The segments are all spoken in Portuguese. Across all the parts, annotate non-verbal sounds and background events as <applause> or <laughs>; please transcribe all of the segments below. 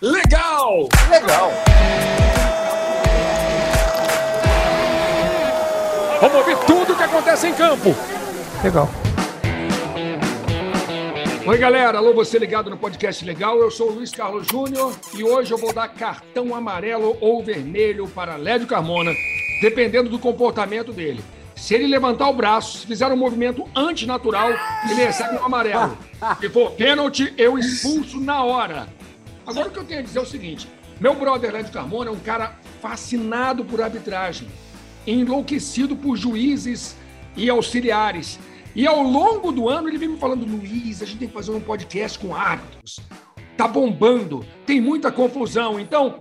legal! Legal! Vamos ouvir tudo o que acontece em campo. Legal. Oi, galera. Alô, você ligado no podcast Legal. Eu sou o Luiz Carlos Júnior e hoje eu vou dar cartão amarelo ou vermelho para Lédio Carmona, dependendo do comportamento dele. Se ele levantar o braço, se fizer um movimento antinatural, ele recebe um amarelo. Se for pênalti, eu expulso na hora. Agora o que eu tenho a dizer é o seguinte: meu brother Lédio Carmona é um cara fascinado por arbitragem enlouquecido por juízes e auxiliares. E ao longo do ano ele vem me falando, Luiz, a gente tem que fazer um podcast com árbitros. Tá bombando, tem muita confusão. Então,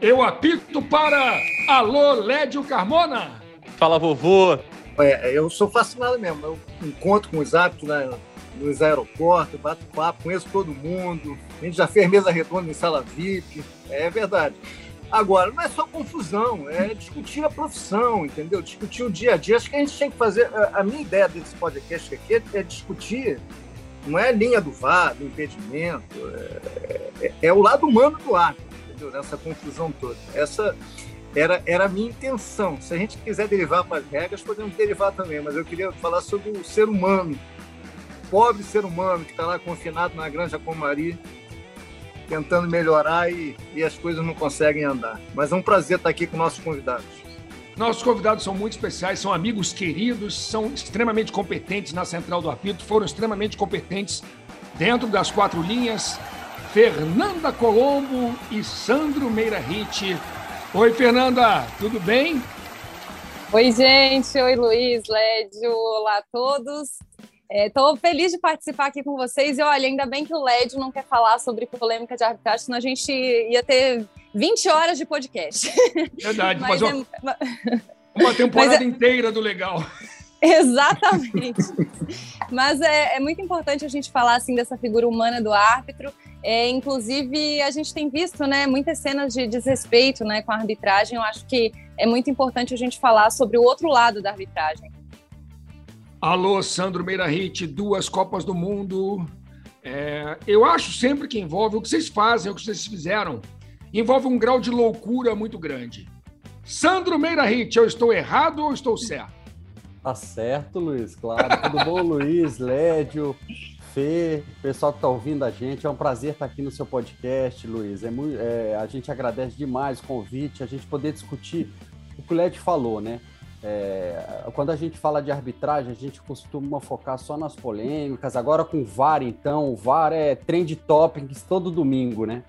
eu apito para Alô Lédio Carmona. Fala, vovô. É, eu sou fascinado mesmo. Eu encontro com os árbitros né, nos aeroportos, bato papo, conheço todo mundo. A gente já fez mesa redonda em sala VIP. É verdade. Agora, não é só confusão, é discutir a profissão, entendeu? Discutir o dia a dia. Acho que a gente tem que fazer. A minha ideia desse podcast aqui é discutir, não é linha do VAR, do impedimento, é, é, é o lado humano do ato, entendeu? Nessa confusão toda. Essa era, era a minha intenção. Se a gente quiser derivar para as regras, podemos derivar também, mas eu queria falar sobre o ser humano, pobre ser humano que está lá confinado na Granja Comari tentando melhorar e, e as coisas não conseguem andar. Mas é um prazer estar aqui com nossos convidados. Nossos convidados são muito especiais, são amigos queridos, são extremamente competentes na Central do Apito, foram extremamente competentes dentro das quatro linhas. Fernanda Colombo e Sandro Meira Hit. Oi, Fernanda, tudo bem? Oi, gente. Oi, Luiz, Lédio. Olá a todos. Estou é, feliz de participar aqui com vocês. E olha, ainda bem que o LED não quer falar sobre polêmica de arbitragem, senão a gente ia ter 20 horas de podcast. Verdade, <laughs> Mas fazer é... uma, <laughs> uma temporada é... inteira do legal. <laughs> Exatamente. Mas é, é, muito importante a gente falar assim dessa figura humana do árbitro. É, inclusive, a gente tem visto né, muitas cenas de desrespeito né, com a arbitragem. Eu acho que é muito importante a gente falar sobre o outro lado da arbitragem. Alô, Sandro Meirahit, duas Copas do Mundo. É, eu acho sempre que envolve o que vocês fazem, o que vocês fizeram, envolve um grau de loucura muito grande. Sandro Meirahit, eu estou errado ou estou certo? Tá certo, Luiz, claro. Tudo bom, <laughs> Luiz, Lédio, Fê, pessoal que está ouvindo a gente. É um prazer estar aqui no seu podcast, Luiz. É muito, é, a gente agradece demais o convite, a gente poder discutir o que o Lédio falou, né? É, quando a gente fala de arbitragem, a gente costuma focar só nas polêmicas. Agora com o VAR, então, o VAR é trend topics todo domingo, né?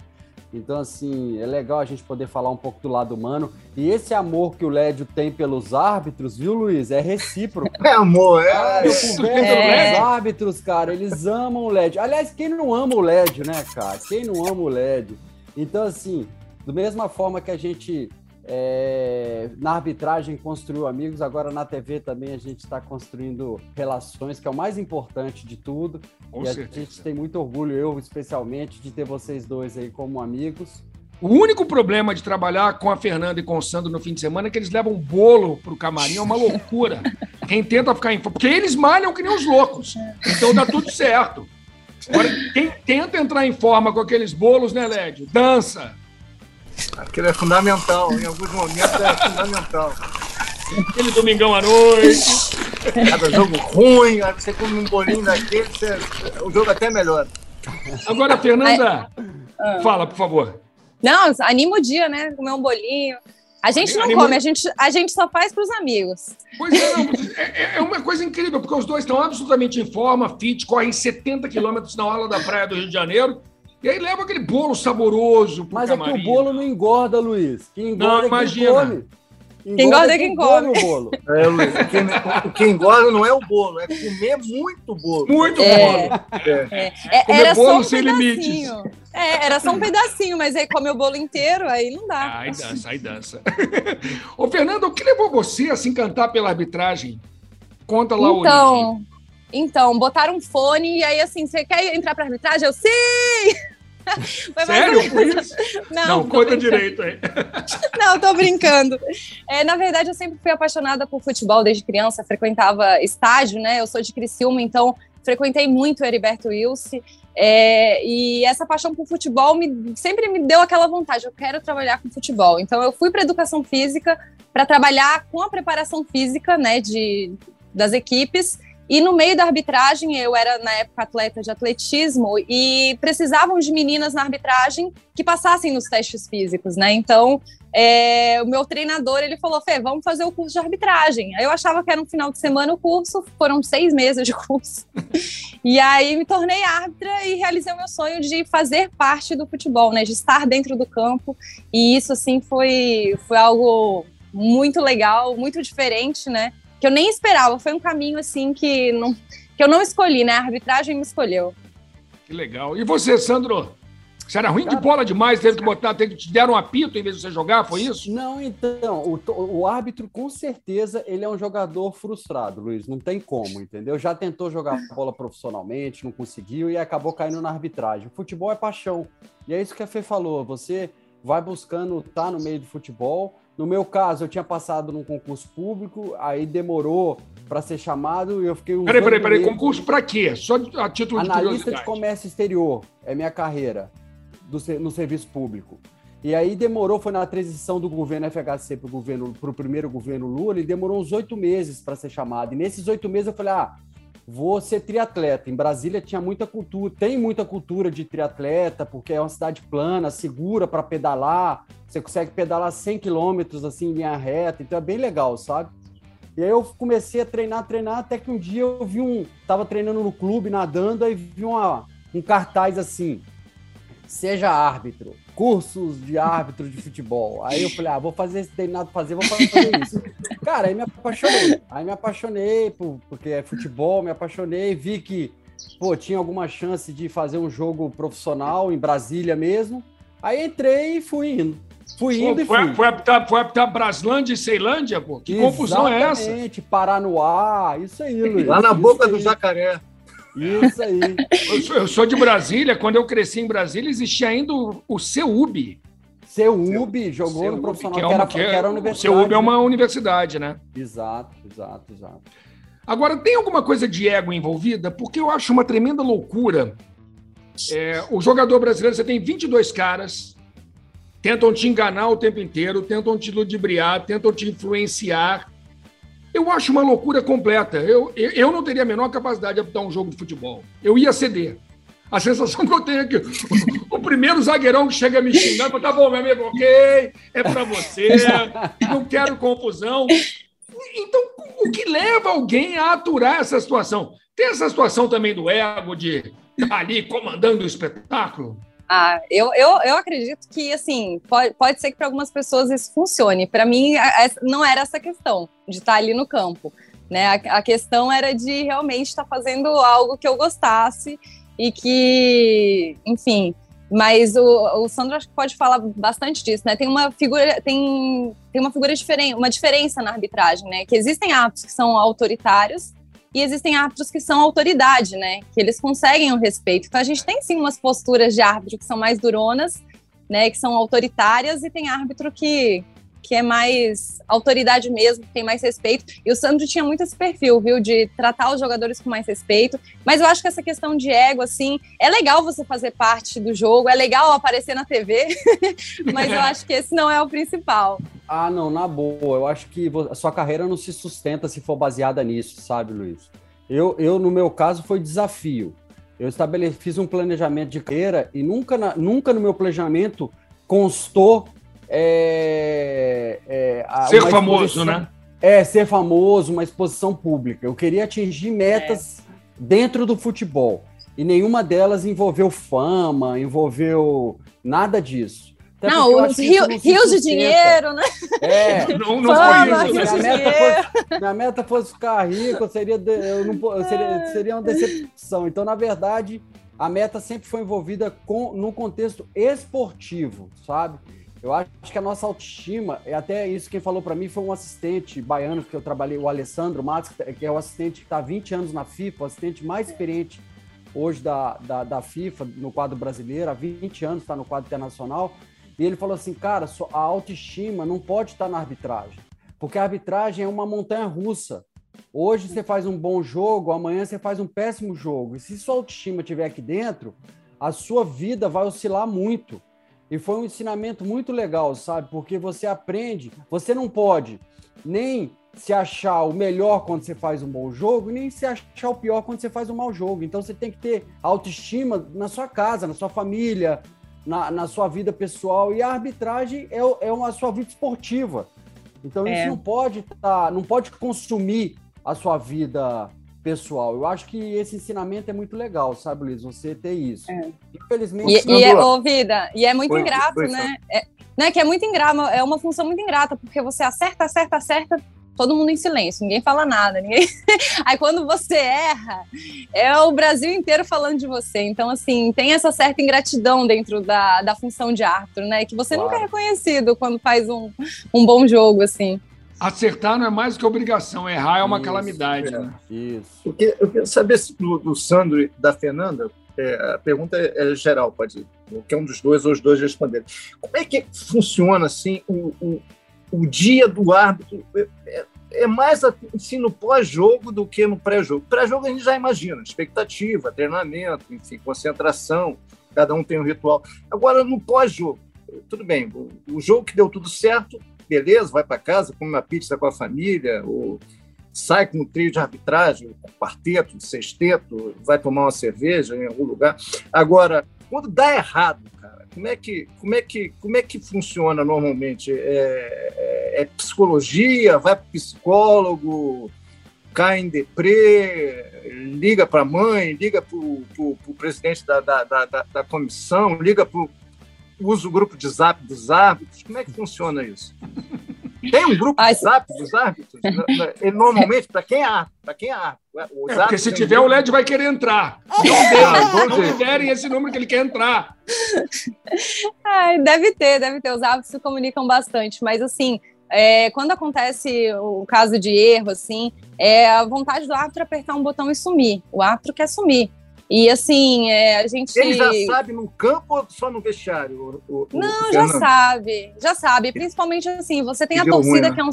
Então, assim, é legal a gente poder falar um pouco do lado humano. E esse amor que o Lédio tem pelos árbitros, viu, Luiz? É recíproco. <laughs> É amor, é. Ah, eu converso é. com os árbitros, cara, eles amam o Lédio. Aliás, quem não ama o Lédio, né, cara? Quem não ama o Lédio? Então, assim, da mesma forma que a gente é, na arbitragem construiu amigos, agora na TV também a gente está construindo relações, que é o mais importante de tudo. Com e certeza. a gente tem muito orgulho, eu especialmente, de ter vocês dois aí como amigos. O único problema de trabalhar com a Fernanda e com o Sandro no fim de semana é que eles levam um bolo pro camarim, é uma loucura. <laughs> Quem tenta ficar em porque eles malham que nem os loucos. Então dá tudo certo. Agora, quem tenta entrar em forma com aqueles bolos, né, Lédio? Dança, Aquilo é fundamental, em alguns momentos é fundamental. Aquele domingão à noite. Cada jogo ruim, aí você come um bolinho daquele, você... o jogo até melhora. Agora, Fernanda, ah. fala, por favor. Não, anima o dia, né? Comer um bolinho. A gente não Anima... come, a gente, a gente só faz para os amigos. Pois é, não, é, é, uma coisa incrível, porque os dois estão absolutamente em forma, fit, correm 70 quilômetros na orla da praia do Rio de Janeiro e aí leva aquele bolo saboroso pro Mas camarim. é que o bolo não engorda, Luiz. Quem engorda não, é imagina. quem come. Engorda quem engorda é quem come. O bolo. <laughs> É, Luiz, quem, quem engorda não é o bolo, é comer muito bolo. Muito é, bolo. É. É. Era bolo só um sem limites. É, era só um pedacinho, mas aí come o bolo inteiro, aí não dá. Aí dança, aí dança. <laughs> Ô, Fernando, o que levou você a se encantar pela arbitragem? Conta lá então, a origem. Então, botaram um fone e aí assim, você quer entrar para arbitragem? Eu, sim! <laughs> Sério? Por isso? Não, não conta direito aí. <laughs> Não, tô brincando. É, na verdade, eu sempre fui apaixonada por futebol desde criança, frequentava estágio, né? Eu sou de Criciúma, então frequentei muito o Heriberto Wilson, é, e essa paixão por futebol me, sempre me deu aquela vontade, eu quero trabalhar com futebol. Então eu fui para educação física para trabalhar com a preparação física né, de, das equipes e no meio da arbitragem, eu era na época atleta de atletismo e precisavam de meninas na arbitragem que passassem nos testes físicos, né? Então, é, o meu treinador ele falou: Fê, vamos fazer o curso de arbitragem. Aí eu achava que era um final de semana o curso, foram seis meses de curso. e aí me tornei árbitra e realizei o meu sonho de fazer parte do futebol, né? De estar dentro do campo. E isso, assim, foi, foi algo muito legal, muito diferente, né? Que eu nem esperava. Foi um caminho assim que, não, que eu não escolhi, né? A arbitragem me escolheu. Que legal. E você, Sandro? Você era ruim Cara, de bola demais, teve que botar, teve que te deram um apito em vez de você jogar, foi isso? Não, então, o, o árbitro com certeza ele é um jogador frustrado, Luiz, não tem como, entendeu? Já tentou jogar bola profissionalmente, não conseguiu e acabou caindo na arbitragem. O futebol é paixão. E é isso que a Fê falou, você vai buscando estar tá no meio do futebol, no meu caso, eu tinha passado num concurso público, aí demorou para ser chamado e eu fiquei um. Peraí, peraí, peraí, concurso para quê? Só a título de Analista de comércio exterior é minha carreira do, no serviço público. E aí demorou, foi na transição do governo FHC para o governo, para o primeiro governo Lula, e demorou uns oito meses para ser chamado. E nesses oito meses eu falei, ah, vou ser triatleta. Em Brasília tinha muita cultura, tem muita cultura de triatleta, porque é uma cidade plana, segura para pedalar. Você consegue pedalar 100 quilômetros assim em linha reta, então é bem legal, sabe? E aí eu comecei a treinar, treinar, até que um dia eu vi um, tava treinando no clube, nadando, aí vi uma, um cartaz assim: seja árbitro cursos de árbitro de futebol. Aí eu falei, ah, vou fazer esse treinado fazer, vou fazer isso. Cara, aí me apaixonei. Aí me apaixonei por, porque é futebol, me apaixonei, vi que pô, tinha alguma chance de fazer um jogo profissional em Brasília mesmo. Aí entrei e fui indo. Fui indo pô, e fui. Foi, foi, apitar, foi apitar Braslândia e Ceilândia, pô? Que Exatamente, confusão é essa? Paranoá, isso aí, Luiz. Lá na boca do jacaré. Isso aí. Eu sou, de Brasília. Quando eu cresci em Brasília, existia ainda o, o CEUB. CEUB jogou CEUB, no profissional, que, é uma, que, era, que era universidade. O CEUB é uma universidade, né? Exato, exato, exato. Agora, tem alguma coisa de ego envolvida? Porque eu acho uma tremenda loucura. É, o jogador brasileiro, você tem 22 caras, tentam te enganar o tempo inteiro, tentam te ludibriar, tentam te influenciar eu acho uma loucura completa. Eu, eu não teria a menor capacidade de apitar um jogo de futebol. Eu ia ceder. A sensação que eu tenho é que <laughs> o primeiro zagueirão que chega me xingando, fala, tá bom, meu amigo, ok, é para você, não quero confusão. Então, o que leva alguém a aturar essa situação? Tem essa situação também do ego de estar tá ali comandando o espetáculo? Ah, eu, eu, eu acredito que, assim, pode, pode ser que para algumas pessoas isso funcione. Para mim, não era essa questão de estar tá ali no campo. Né? A, a questão era de realmente estar tá fazendo algo que eu gostasse e que, enfim. Mas o, o Sandro acho que pode falar bastante disso, né? Tem uma figura, tem, tem uma figura diferente, uma diferença na arbitragem, né? Que existem atos que são autoritários e existem árbitros que são autoridade, né? Que eles conseguem o respeito. Então a gente tem sim umas posturas de árbitro que são mais duronas, né? Que são autoritárias, e tem árbitro que, que é mais autoridade mesmo, que tem mais respeito. E o Sandro tinha muito esse perfil, viu? De tratar os jogadores com mais respeito. Mas eu acho que essa questão de ego, assim, é legal você fazer parte do jogo, é legal aparecer na TV, <laughs> mas eu <laughs> acho que esse não é o principal. Ah, não, na boa. Eu acho que a sua carreira não se sustenta se for baseada nisso, sabe, Luiz? Eu, eu no meu caso, foi desafio. Eu estabeleci, fiz um planejamento de carreira e nunca, na, nunca no meu planejamento constou. É, é, ser famoso, né? É, ser famoso, uma exposição pública. Eu queria atingir metas é. dentro do futebol. E nenhuma delas envolveu fama, envolveu nada disso. Até não, os rios de dinheiro, né? É, <laughs> não, não Fama, foi isso. Minha meta, fosse, minha meta fosse ficar rico, seria, de, eu não, eu seria, é. seria uma decepção. Então, na verdade, a meta sempre foi envolvida com, no contexto esportivo, sabe? Eu acho que a nossa autoestima, é até isso quem falou para mim foi um assistente baiano que eu trabalhei, o Alessandro Matos, que é o assistente que está há 20 anos na FIFA, o assistente mais experiente hoje da, da, da FIFA no quadro brasileiro, há 20 anos está no quadro internacional. E ele falou assim, cara, a autoestima não pode estar na arbitragem, porque a arbitragem é uma montanha russa. Hoje você faz um bom jogo, amanhã você faz um péssimo jogo. E se sua autoestima estiver aqui dentro, a sua vida vai oscilar muito. E foi um ensinamento muito legal, sabe? Porque você aprende, você não pode nem se achar o melhor quando você faz um bom jogo, nem se achar o pior quando você faz um mau jogo. Então você tem que ter autoestima na sua casa, na sua família, na, na sua vida pessoal. E a arbitragem é, é uma sua vida esportiva. Então é. isso não pode tá, não pode consumir a sua vida pessoal. Eu acho que esse ensinamento é muito legal, sabe, Luiz? Você ter isso. É. Infelizmente. E, e é, ô, vida, e é muito foi, ingrato, foi, né? É, né? Que é muito ingrato, é uma função muito ingrata, porque você acerta, acerta, acerta, todo mundo em silêncio, ninguém fala nada, ninguém. <laughs> Aí quando você erra, é o Brasil inteiro falando de você. Então, assim, tem essa certa ingratidão dentro da, da função de árbitro, né? Que você claro. nunca é reconhecido quando faz um, um bom jogo, assim. Acertar não é mais que obrigação, errar é uma isso, calamidade. É. Né? Isso. Eu quero, eu quero saber se do, do Sandro e da Fernanda, é, a pergunta é, é geral, pode que é um dos dois ou os dois responderem. Como é que funciona assim o, o, o dia do árbitro? É, é, é mais assim no pós-jogo do que no pré-jogo. Pré-jogo a gente já imagina, expectativa, treinamento, enfim, concentração, cada um tem um ritual. Agora, no pós-jogo, tudo bem, o, o jogo que deu tudo certo, beleza, vai para casa, come uma pizza com a família, ou sai com um trio de arbitragem, um quarteto, um sexteto, vai tomar uma cerveja em algum lugar. Agora, quando dá errado, cara, como é que, como é que, como é que funciona normalmente? É, é, é psicologia, vai para psicólogo, cai em deprê, liga para a mãe, liga para o presidente da, da, da, da comissão, liga para usa o grupo de zap dos árbitros? Como é que funciona isso? Tem um grupo de zap dos árbitros? Ele, <laughs> normalmente, para quem é para quem é árbitro. É, porque se tiver, o LED vai querer entrar. Não, derem, não liberem esse número que ele quer entrar. Ai, deve ter, deve ter. Os árbitros se comunicam bastante, mas assim, é, quando acontece o caso de erro, assim, é a vontade do árbitro apertar um botão e sumir. O árbitro quer sumir. E assim, é, a gente. Ele já sabe no campo ou só no vestiário? O, o, Não, o já sabe, já sabe. Principalmente assim, você tem a torcida ruim, né? que, é um,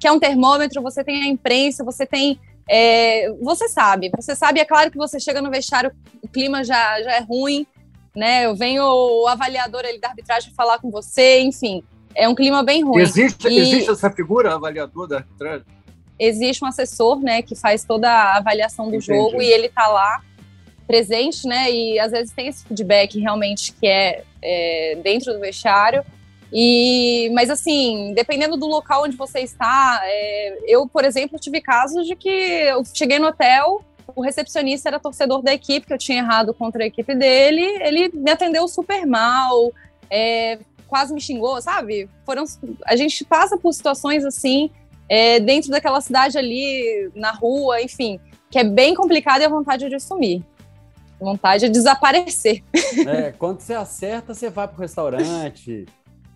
que é um termômetro, você tem a imprensa, você tem. É, você sabe, você sabe, é claro que você chega no vestiário, o clima já, já é ruim, né? Eu venho o avaliador ali da arbitragem falar com você, enfim, é um clima bem ruim. Existe, e... existe essa figura, avaliador da arbitragem? Existe um assessor, né, que faz toda a avaliação do Entendi. jogo e ele tá lá presente, né? E às vezes tem esse feedback realmente que é, é dentro do vestiário. E, mas assim, dependendo do local onde você está, é, eu, por exemplo, tive casos de que eu cheguei no hotel, o recepcionista era torcedor da equipe, que eu tinha errado contra a equipe dele, ele me atendeu super mal, é, quase me xingou, sabe? Foram, a gente passa por situações assim, é, dentro daquela cidade ali, na rua, enfim, que é bem complicado e a vontade de sumir. Vontade de desaparecer. É, quando você acerta, você vai pro restaurante.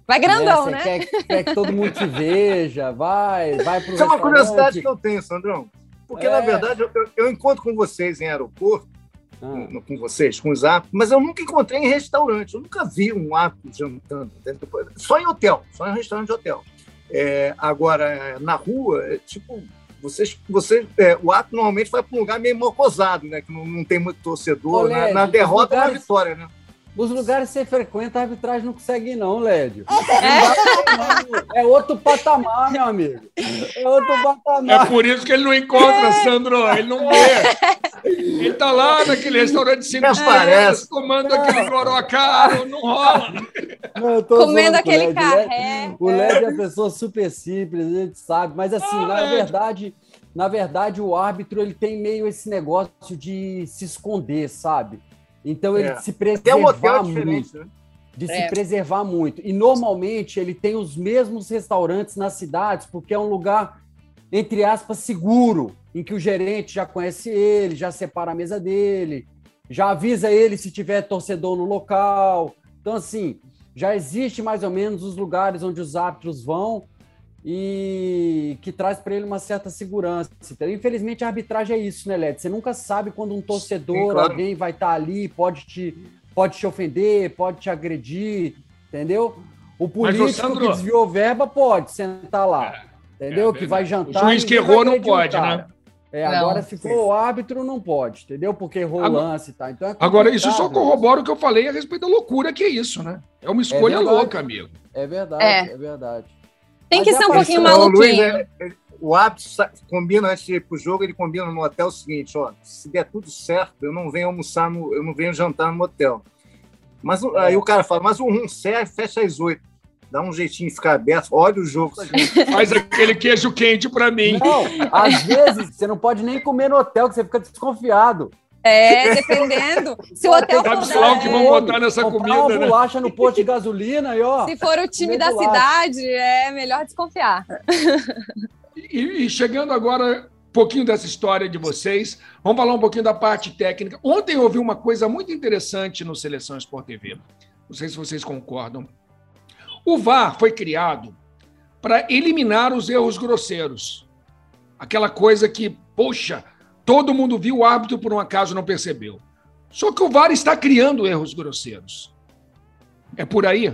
Vai grandão, né? né? Quer, quer, que todo mundo te veja, vai, vai pro Isso é uma curiosidade que eu tenho, Sandrão. Porque, é. na verdade, eu, eu, encontro com vocês em aeroporto, ah. com, com, vocês, com os árbitros, mas eu nunca encontrei em restaurante. Eu nunca vi um árbitro jantando. Dentro, só em hotel, só em restaurante de hotel. É, agora, na rua, é tipo vocês, você, é, o ato normalmente vai para um lugar meio mocosado, né? Que não, não tem muito torcedor. Né? na, na derrota lugares, uma vitória, né? Os lugares que você frequenta, a arbitragem não consegue ir, não, Lédio. <laughs> É. é outro patamar, meu amigo. É outro patamar. É por isso que ele não encontra, é. Sandro. Ele não vê. Ele tá lá naquele restaurante cinco estrelas, tomando aquele coroa caro, não rola. Não, Comendo aquele carré. O Lédio é uma pessoa super simples, a gente sabe. Mas assim, ah, na verdade... Na verdade, o árbitro ele tem meio esse negócio de se esconder, sabe? Então ele é. se preservar um hotel muito. Né? De é. se preservar muito. E normalmente ele tem os mesmos restaurantes nas cidades, porque é um lugar, entre aspas, seguro, em que o gerente já conhece ele, já separa a mesa dele, já avisa ele se tiver torcedor no local. Então, assim, já existe mais ou menos os lugares onde os árbitros vão e que traz para ele uma certa segurança. Então, infelizmente, a arbitragem é isso, né, Led? Você nunca sabe quando um torcedor, Sim, claro. alguém vai estar tá ali, pode te, pode te ofender, pode te agredir, entendeu? O político Mas, Sandro... que desviou verba pode sentar lá, é, entendeu? É, que vai jantar. O juiz que errou não pode, né? É, agora, se for o árbitro, não pode, entendeu? Porque errou agora, lance e tá. Então é agora, isso só corrobora o que eu falei a respeito da loucura que é isso, né? É uma escolha é louca, amigo. É verdade, é, é verdade. Tem Mas que ser um pouquinho maluquinho. Luiz, é, é, o árbitro combina antes de ir pro jogo, ele combina no hotel o seguinte, ó, se der tudo certo, eu não venho almoçar, no, eu não venho jantar no hotel. Mas aí o cara fala, mas o rum serve, fecha às oito dá um jeitinho de ficar aberto, olha o jogo. <laughs> Faz aquele queijo quente para mim. Não, às vezes você não pode nem comer no hotel, que você fica desconfiado. É, dependendo. <laughs> Se o hotel Sabe for lá o que vão botar nessa comida, uma né? bolacha no posto de gasolina e ó. Se for o time da bolacha. cidade, é melhor desconfiar. E, e chegando agora um pouquinho dessa história de vocês. Vamos falar um pouquinho da parte técnica. Ontem eu ouvi uma coisa muito interessante no Seleção Sport TV. Não sei se vocês concordam. O VAR foi criado para eliminar os erros grosseiros. Aquela coisa que, poxa, todo mundo viu o árbitro por um acaso não percebeu. Só que o VAR está criando erros grosseiros. É por aí?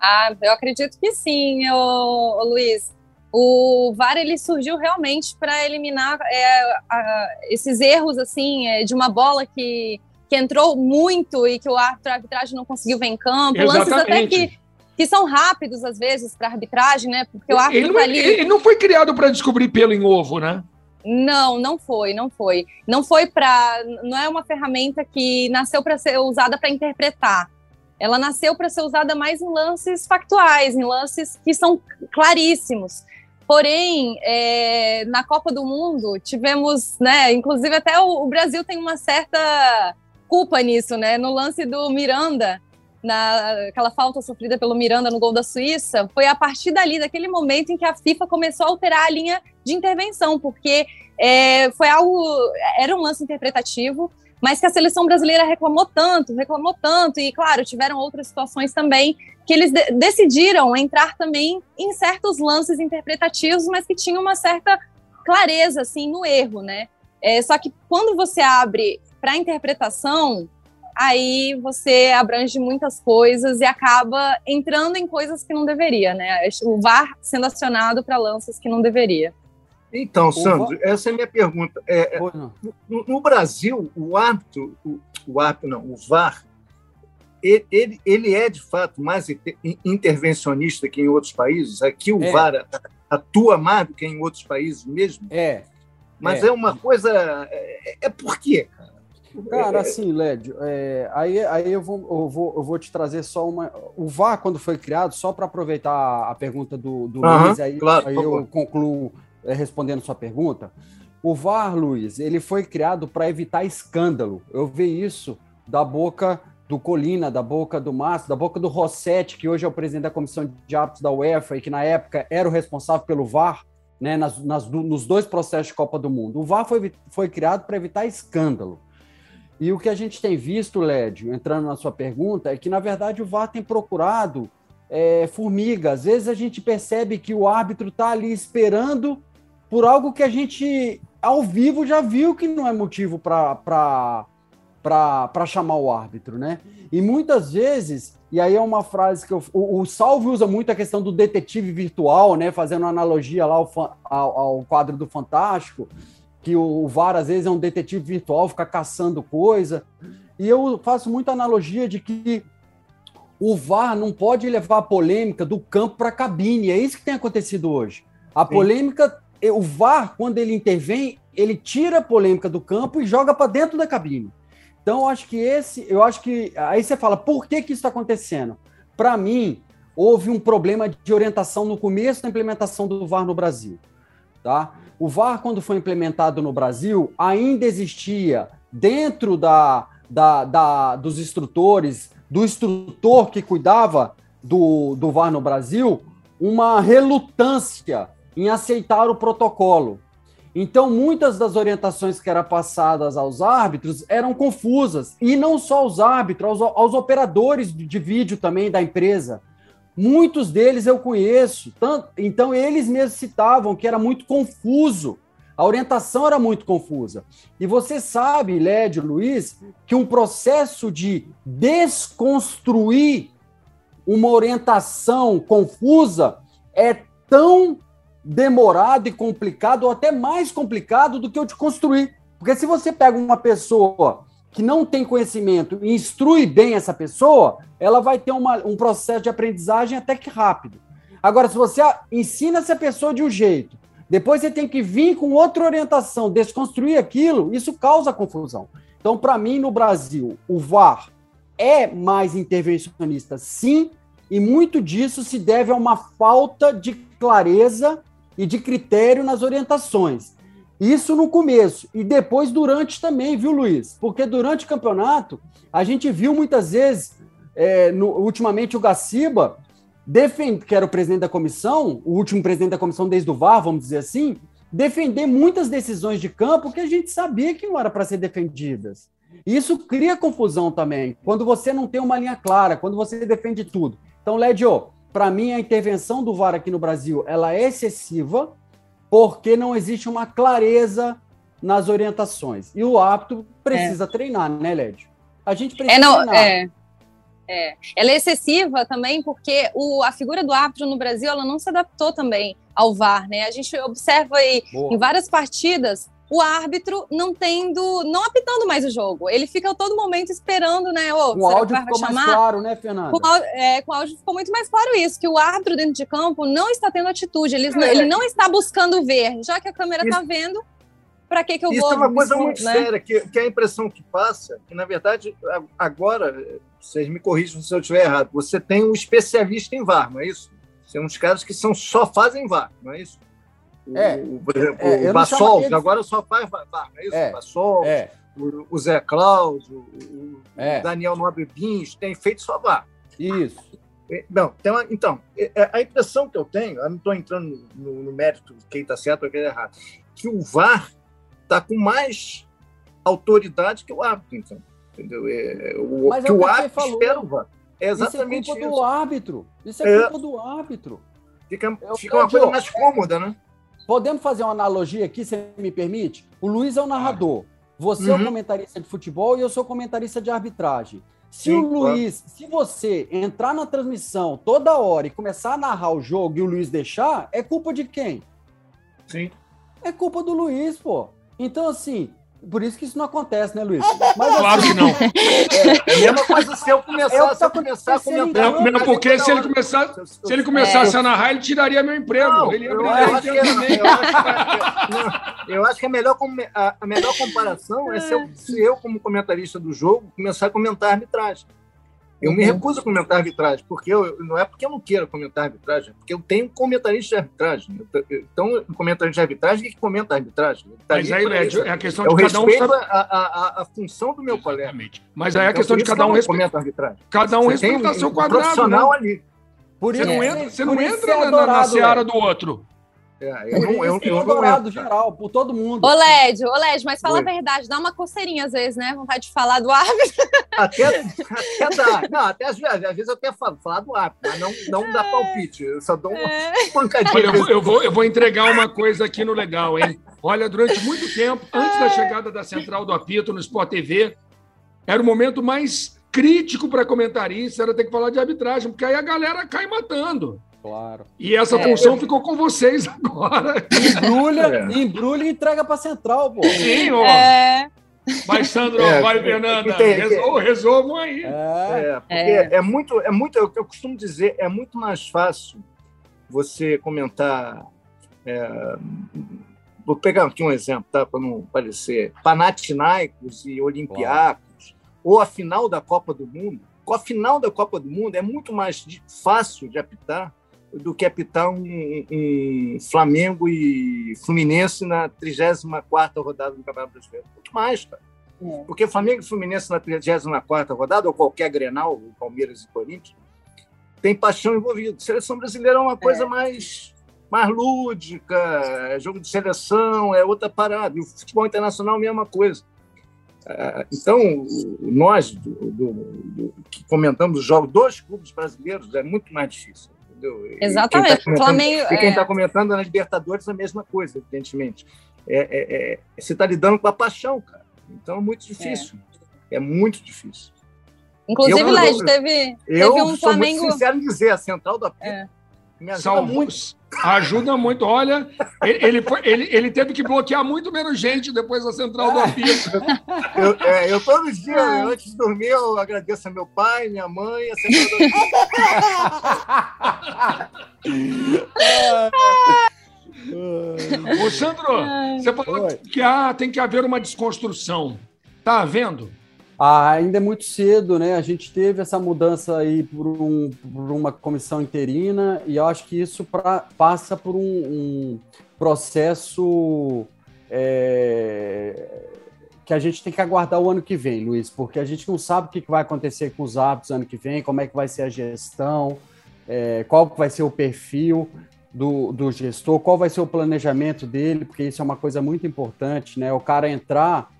Ah, eu acredito que sim, ô, ô Luiz. O VAR ele surgiu realmente para eliminar é, a, esses erros assim é, de uma bola que que entrou muito e que o árbitro, a arbitragem não conseguiu ver em campo, Exatamente. lances até que, que são rápidos às vezes para a arbitragem, né? Porque o árbitro ele, tá ali... ele não foi criado para descobrir pelo em ovo, né? Não, não foi, não foi. Não foi para. Não é uma ferramenta que nasceu para ser usada para interpretar. Ela nasceu para ser usada mais em lances factuais, em lances que são claríssimos. Porém, é, na Copa do Mundo tivemos, né? Inclusive até o, o Brasil tem uma certa culpa nisso, né? No lance do Miranda, na aquela falta sofrida pelo Miranda no gol da Suíça, foi a partir dali, daquele momento em que a FIFA começou a alterar a linha de intervenção, porque é, foi algo, era um lance interpretativo, mas que a seleção brasileira reclamou tanto, reclamou tanto, e claro, tiveram outras situações também que eles de decidiram entrar também em certos lances interpretativos, mas que tinham uma certa clareza assim no erro, né? É, só que quando você abre para interpretação, aí você abrange muitas coisas e acaba entrando em coisas que não deveria, né? O VAR sendo acionado para lances que não deveria. Então, Sandro, essa é a minha pergunta. É, é no, no, Brasil, o árbitro, o, o árbitro não, o VAR, ele, ele é de fato mais intervencionista que em outros países. Aqui o é. VAR atua mais do que em outros países mesmo. É. Mas é, é uma coisa. É, é por quê, cara? Cara, assim, Lédio, é, aí, aí eu, vou, eu, vou, eu vou te trazer só uma. O VAR, quando foi criado, só para aproveitar a pergunta do, do Luiz, aí, claro, aí eu concluo é, respondendo sua pergunta. O VAR, Luiz, ele foi criado para evitar escândalo. Eu vi isso da boca do Colina, da boca do Márcio, da boca do Rossetti, que hoje é o presidente da comissão de árbitros da UEFA e que na época era o responsável pelo VAR, né, nas, nas, nos dois processos de Copa do Mundo. O VAR foi, foi criado para evitar escândalo. E o que a gente tem visto, Lédio, entrando na sua pergunta, é que, na verdade, o VAR tem procurado é, formiga. Às vezes a gente percebe que o árbitro está ali esperando por algo que a gente, ao vivo, já viu que não é motivo para chamar o árbitro, né? E muitas vezes, e aí é uma frase que eu, o, o Salve usa muito a questão do detetive virtual, né? Fazendo analogia lá ao, ao, ao quadro do Fantástico que o VAR às vezes é um detetive virtual, fica caçando coisa. E eu faço muita analogia de que o VAR não pode levar a polêmica do campo para a cabine. É isso que tem acontecido hoje. A Sim. polêmica, o VAR, quando ele intervém, ele tira a polêmica do campo e joga para dentro da cabine. Então, eu acho que esse, eu acho que aí você fala, por que que isso está acontecendo? Para mim, houve um problema de orientação no começo da implementação do VAR no Brasil. Tá? O VAR, quando foi implementado no Brasil, ainda existia dentro da, da, da, dos instrutores, do instrutor que cuidava do, do VAR no Brasil, uma relutância em aceitar o protocolo. Então, muitas das orientações que eram passadas aos árbitros eram confusas, e não só aos árbitros, aos, aos operadores de vídeo também da empresa. Muitos deles eu conheço, tanto, então eles mesmos citavam que era muito confuso, a orientação era muito confusa. E você sabe, Lédio, Luiz, que um processo de desconstruir uma orientação confusa é tão demorado e complicado, ou até mais complicado do que o de construir. Porque se você pega uma pessoa que não tem conhecimento e instrui bem essa pessoa, ela vai ter uma, um processo de aprendizagem até que rápido. Agora, se você ensina essa pessoa de um jeito, depois você tem que vir com outra orientação, desconstruir aquilo, isso causa confusão. Então, para mim, no Brasil, o VAR é mais intervencionista, sim, e muito disso se deve a uma falta de clareza e de critério nas orientações. Isso no começo. E depois durante também, viu, Luiz? Porque durante o campeonato, a gente viu muitas vezes, é, no, ultimamente, o Gaciba, defend, que era o presidente da comissão, o último presidente da comissão desde o VAR, vamos dizer assim, defender muitas decisões de campo que a gente sabia que não era para ser defendidas. Isso cria confusão também, quando você não tem uma linha clara, quando você defende tudo. Então, Lédio, para mim, a intervenção do VAR aqui no Brasil ela é excessiva, porque não existe uma clareza nas orientações. E o árbitro precisa é. treinar, né, Lédio? A gente precisa é, não, treinar. É. É. Ela é excessiva também porque o, a figura do árbitro no Brasil ela não se adaptou também ao VAR, né? A gente observa aí Boa. em várias partidas o árbitro não tendo, não apitando mais o jogo. Ele fica a todo momento esperando, né? Oh, o áudio ficou chamar? mais claro, né, Fernanda? Com, é, com o áudio ficou muito mais claro isso, que o árbitro dentro de campo não está tendo atitude, ele, é. ele não está buscando ver, já que a câmera está vendo, para que, que eu isso vou... Isso é uma coisa muito né? séria, que, que a impressão que passa, que na verdade, agora, vocês me corrijam se eu estiver errado, você tem um especialista em VAR, não é isso? São uns caras que são, só fazem VAR, não é isso? É, o, por exemplo, é, o Bassol, que agora só faz é isso? É, o Bassol, é. o, o, Zé Cláudio, o, é. Daniel Nobre Bins, tem feito só VAR. Isso. Não, uma, então, a impressão que eu tenho, eu não estou entrando no, no, mérito de quem está certo ou quem está errado, que o VAR está com mais autoridade que o árbitro, então. Entendeu? É, o, Mas que é o árbitro falou. espera o VAR. É exatamente isso. É culpa isso. do árbitro. Isso é, é, culpa do árbitro. Fica, fica uma coisa mais cômoda, né? Podemos fazer uma analogia aqui, se me permite? O Luiz é o narrador. Você uhum. é o comentarista de futebol e eu sou comentarista de arbitragem. Se Sim, o Luiz, claro. se você entrar na transmissão toda hora e começar a narrar o jogo e o Luiz deixar, é culpa de quem? Sim. É culpa do Luiz, pô. Então, assim, por isso que isso não acontece, né, Luiz? Mas, claro que não. <laughs> É, a mesma coisa se eu começasse a começar a comentar. Não, não porque se ele, começar, se ele começasse é. a narrar, ele tiraria meu emprego. Não, ele ia eu, acho que, eu, eu, acho que, a, melhor, a, a melhor comparação é se eu, se eu, como comentarista do jogo, começar a comentar a arbitragem. Eu me uhum. recuso a comentar arbitragem, porque eu, não é porque eu não queira comentar arbitragem, é porque eu tenho comentarista de arbitragem. Então, comentarista de arbitragem que comenta a arbitragem. Tá Mas aí, Lédio, é a questão de eu cada um. Sabe... A, a, a, função do meu Exatamente. colega. Mas aí é a então, questão de cada um respeitar. Cada um respeitar seu quadrado. profissional né? ali. Por isso, você não entra, você não entra na, na seara do outro. É, eu não, eu, eu, eu adorado, geral, por todo mundo. Ô, Lédio, ô, Lédio, mas fala Oi. a verdade, dá uma coceirinha às vezes, né? Vontade de falar do árbitro. Até, até dá. Não, até às vezes, às vezes eu até falo, falar do árbitro, mas não, não dá palpite. Eu só dou uma é. pancadinha. Olha, eu, eu, vou, eu vou entregar uma coisa aqui no legal, hein? Olha, durante muito tempo, antes da chegada da Central do Apito no Sport TV, era o momento mais crítico para comentarista, era ter que falar de arbitragem, porque aí a galera cai matando. Claro. E essa é, função eu... ficou com vocês agora. Embrulha, é. embrulha e entrega para central, pô. Sim, ó. É. Vai, Sandro, é, vai, Fernanda. Tem, Resol, resolvam aí. É, é, é, muito, é muito, eu, eu costumo dizer, é muito mais fácil você comentar. É, vou pegar aqui um exemplo, tá? Para não parecer. Panathinaikos e Olympiacos, claro. ou a final da Copa do Mundo. Com a final da Copa do Mundo é muito mais fácil de apitar do que apitar um, um Flamengo e Fluminense na 34ª rodada do Campeonato Brasileiro. Muito mais, cara. É. Porque Flamengo e Fluminense na 34ª rodada, ou qualquer Grenal, Palmeiras e Corinthians, tem paixão envolvida. Seleção brasileira é uma coisa é. mais, mais lúdica, é jogo de seleção, é outra parada. E o futebol internacional, a mesma coisa. É, então, nós do, do, do, que comentamos os jogos dos clubes brasileiros é muito mais difícil entendeu? Exatamente. E quem tá Flamengo, e quem está é... comentando na Libertadores a mesma coisa, evidentemente. É, é, é você está lidando com a paixão, cara. Então é muito difícil. É, é muito difícil. Inclusive, Led, teve, teve eu um sou Flamengo. Muito sincero em dizer, a central do apito. É. Me ajuda Salvou, muito. Ajuda muito. Olha, ele, ele, foi, ele, ele, teve que bloquear muito menos gente depois da central do apito. Eu, é, eu todos os dias, antes de dormir, eu agradeço a meu pai, minha mãe, a central do Ô, Sandro, você falou Oi. que ah, tem que haver uma desconstrução. Tá havendo? Ah, ainda é muito cedo, né? A gente teve essa mudança aí por, um, por uma comissão interina e eu acho que isso pra, passa por um, um processo é, que a gente tem que aguardar o ano que vem, Luiz, porque a gente não sabe o que vai acontecer com os hábitos ano que vem, como é que vai ser a gestão, é, qual vai ser o perfil do, do gestor, qual vai ser o planejamento dele, porque isso é uma coisa muito importante, né? O cara entrar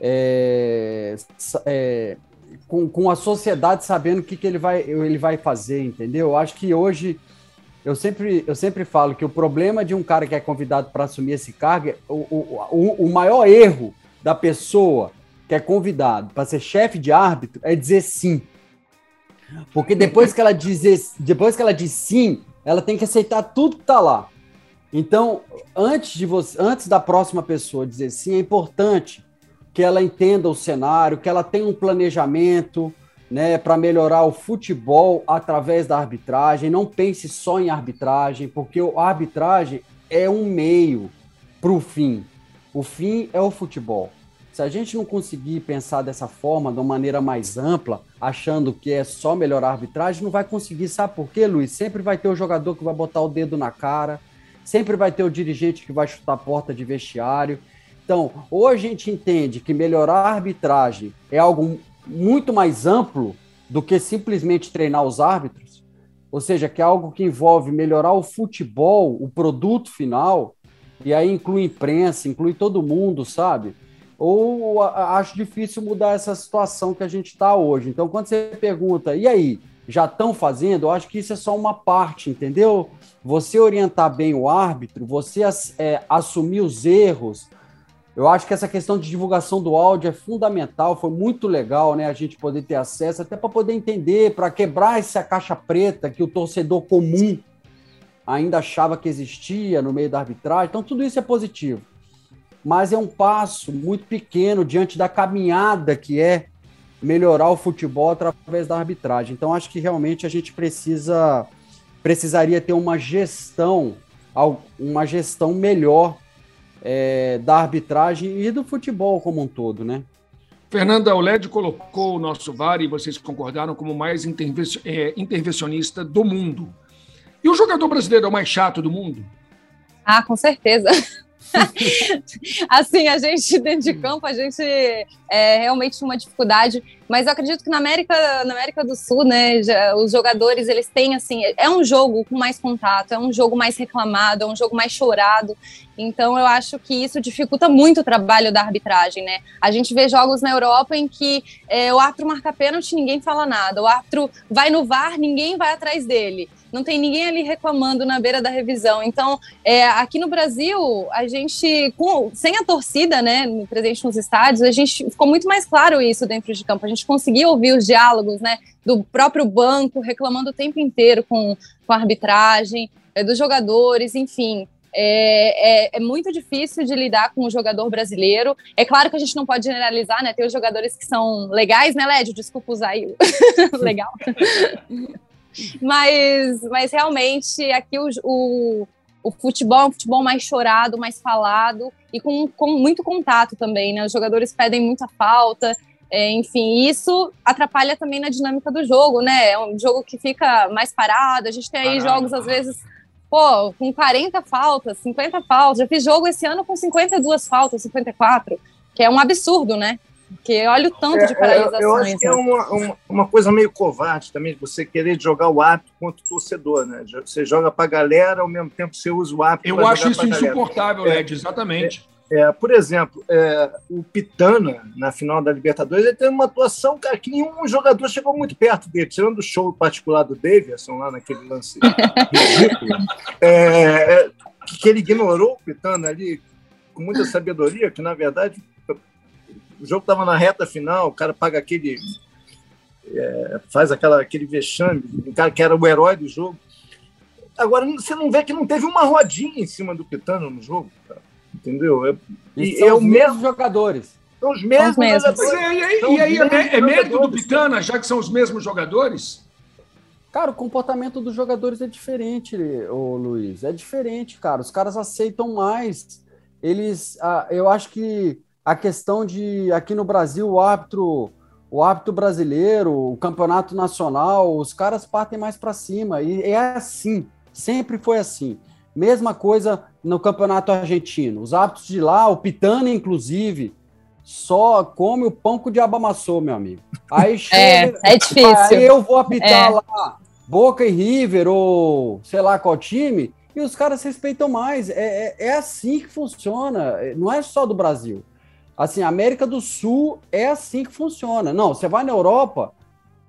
é, é, com, com a sociedade sabendo o que, que ele, vai, ele vai fazer, entendeu? Eu acho que hoje, eu sempre, eu sempre falo que o problema de um cara que é convidado para assumir esse cargo, o, o, o maior erro da pessoa que é convidado para ser chefe de árbitro é dizer sim. Porque depois que ela diz, depois que ela diz sim, ela tem que aceitar tudo que está lá. Então, antes de você, antes da próxima pessoa dizer sim, é importante que ela entenda o cenário, que ela tenha um planejamento né, para melhorar o futebol através da arbitragem. Não pense só em arbitragem, porque a arbitragem é um meio para o fim. O fim é o futebol. Se a gente não conseguir pensar dessa forma, de uma maneira mais ampla, achando que é só melhorar a arbitragem, não vai conseguir. Sabe por quê, Luiz? Sempre vai ter o jogador que vai botar o dedo na cara, sempre vai ter o dirigente que vai chutar a porta de vestiário, então, ou a gente entende que melhorar a arbitragem é algo muito mais amplo do que simplesmente treinar os árbitros, ou seja, que é algo que envolve melhorar o futebol, o produto final, e aí inclui imprensa, inclui todo mundo, sabe? Ou acho difícil mudar essa situação que a gente está hoje. Então, quando você pergunta, e aí, já estão fazendo? Eu acho que isso é só uma parte, entendeu? Você orientar bem o árbitro, você é, assumir os erros, eu acho que essa questão de divulgação do áudio é fundamental, foi muito legal, né? A gente poder ter acesso, até para poder entender, para quebrar essa caixa preta que o torcedor comum ainda achava que existia no meio da arbitragem. Então, tudo isso é positivo. Mas é um passo muito pequeno diante da caminhada que é melhorar o futebol através da arbitragem. Então, acho que realmente a gente precisa precisaria ter uma gestão, uma gestão melhor é, da arbitragem e do futebol como um todo, né? Fernanda, o LED colocou o nosso VAR e vocês concordaram como o mais é, intervencionista do mundo. E o jogador brasileiro é o mais chato do mundo? Ah, com certeza. <laughs> assim, a gente dentro de campo, a gente é realmente uma dificuldade, mas eu acredito que na América, na América do Sul, né, já, os jogadores, eles têm, assim, é um jogo com mais contato, é um jogo mais reclamado, é um jogo mais chorado, então eu acho que isso dificulta muito o trabalho da arbitragem, né, a gente vê jogos na Europa em que é, o árbitro marca pênalti, ninguém fala nada, o árbitro vai no VAR, ninguém vai atrás dele, não tem ninguém ali reclamando na beira da revisão. Então, é, aqui no Brasil, a gente, com, sem a torcida, né, presente nos estádios, a gente ficou muito mais claro isso dentro de campo. A gente conseguia ouvir os diálogos, né, do próprio banco reclamando o tempo inteiro com, com a arbitragem, é, dos jogadores, enfim. É, é, é, muito difícil de lidar com o jogador brasileiro. É claro que a gente não pode generalizar, né? Tem os jogadores que são legais, né, Lédio? Desculpa usar aí. <laughs> Legal. <laughs> mas, mas realmente aqui o, o, o, futebol é um futebol mais chorado, mais falado e com, com muito contato também, né? Os jogadores pedem muita falta, é, enfim, isso atrapalha também na dinâmica do jogo, né? É um jogo que fica mais parado, a gente tem aí jogos, às vezes, pô, com 40 faltas, 50 faltas. Já fiz jogo esse ano com 52 faltas, 54, que é um absurdo, né? Porque olha o tanto de paralisações. É, eu, eu acho que é né? uma, uma, uma, coisa meio covarde também, você querer jogar o árbitro contra o torcedor, né? Você joga para a galera, ao mesmo tempo você usa o árbitro Eu acho isso insuportável, Led, exatamente. É, é, por exemplo, é, o Pitana, na final da Libertadores, ele teve uma atuação, cara, que nenhum jogador chegou muito perto dele, tirando o show particular do Davidson, lá naquele lance <laughs> ridículo, é, que ele ignorou o Pitana ali com muita sabedoria, que na verdade o jogo estava na reta final, o cara paga aquele. É, faz aquela, aquele vexame, o cara que era o herói do jogo. Agora, você não vê que não teve uma rodinha em cima do Pitano no jogo, cara. Entendeu? É, e, e são é os mesmos jogadores. São os mesmos. São os mesmos. Mas é, e aí, e aí é, é mérito do Pitana, já que são os mesmos jogadores? Cara, o comportamento dos jogadores é diferente, ô Luiz. É diferente, cara. Os caras aceitam mais. Eles. Ah, eu acho que a questão de aqui no Brasil, o árbitro, o árbitro brasileiro, o campeonato nacional, os caras partem mais para cima. E é assim. Sempre foi assim. Mesma coisa no campeonato argentino. Os árbitros de lá, o Pitana, inclusive, só come o pão que o diabo amassou, meu amigo. Aí <laughs> é, chega, é, é difícil. Aí eu vou apitar é. lá Boca e River ou sei lá qual time, e os caras respeitam mais. É, é, é assim que funciona, não é só do Brasil. Assim, a América do Sul é assim que funciona. Não, você vai na Europa,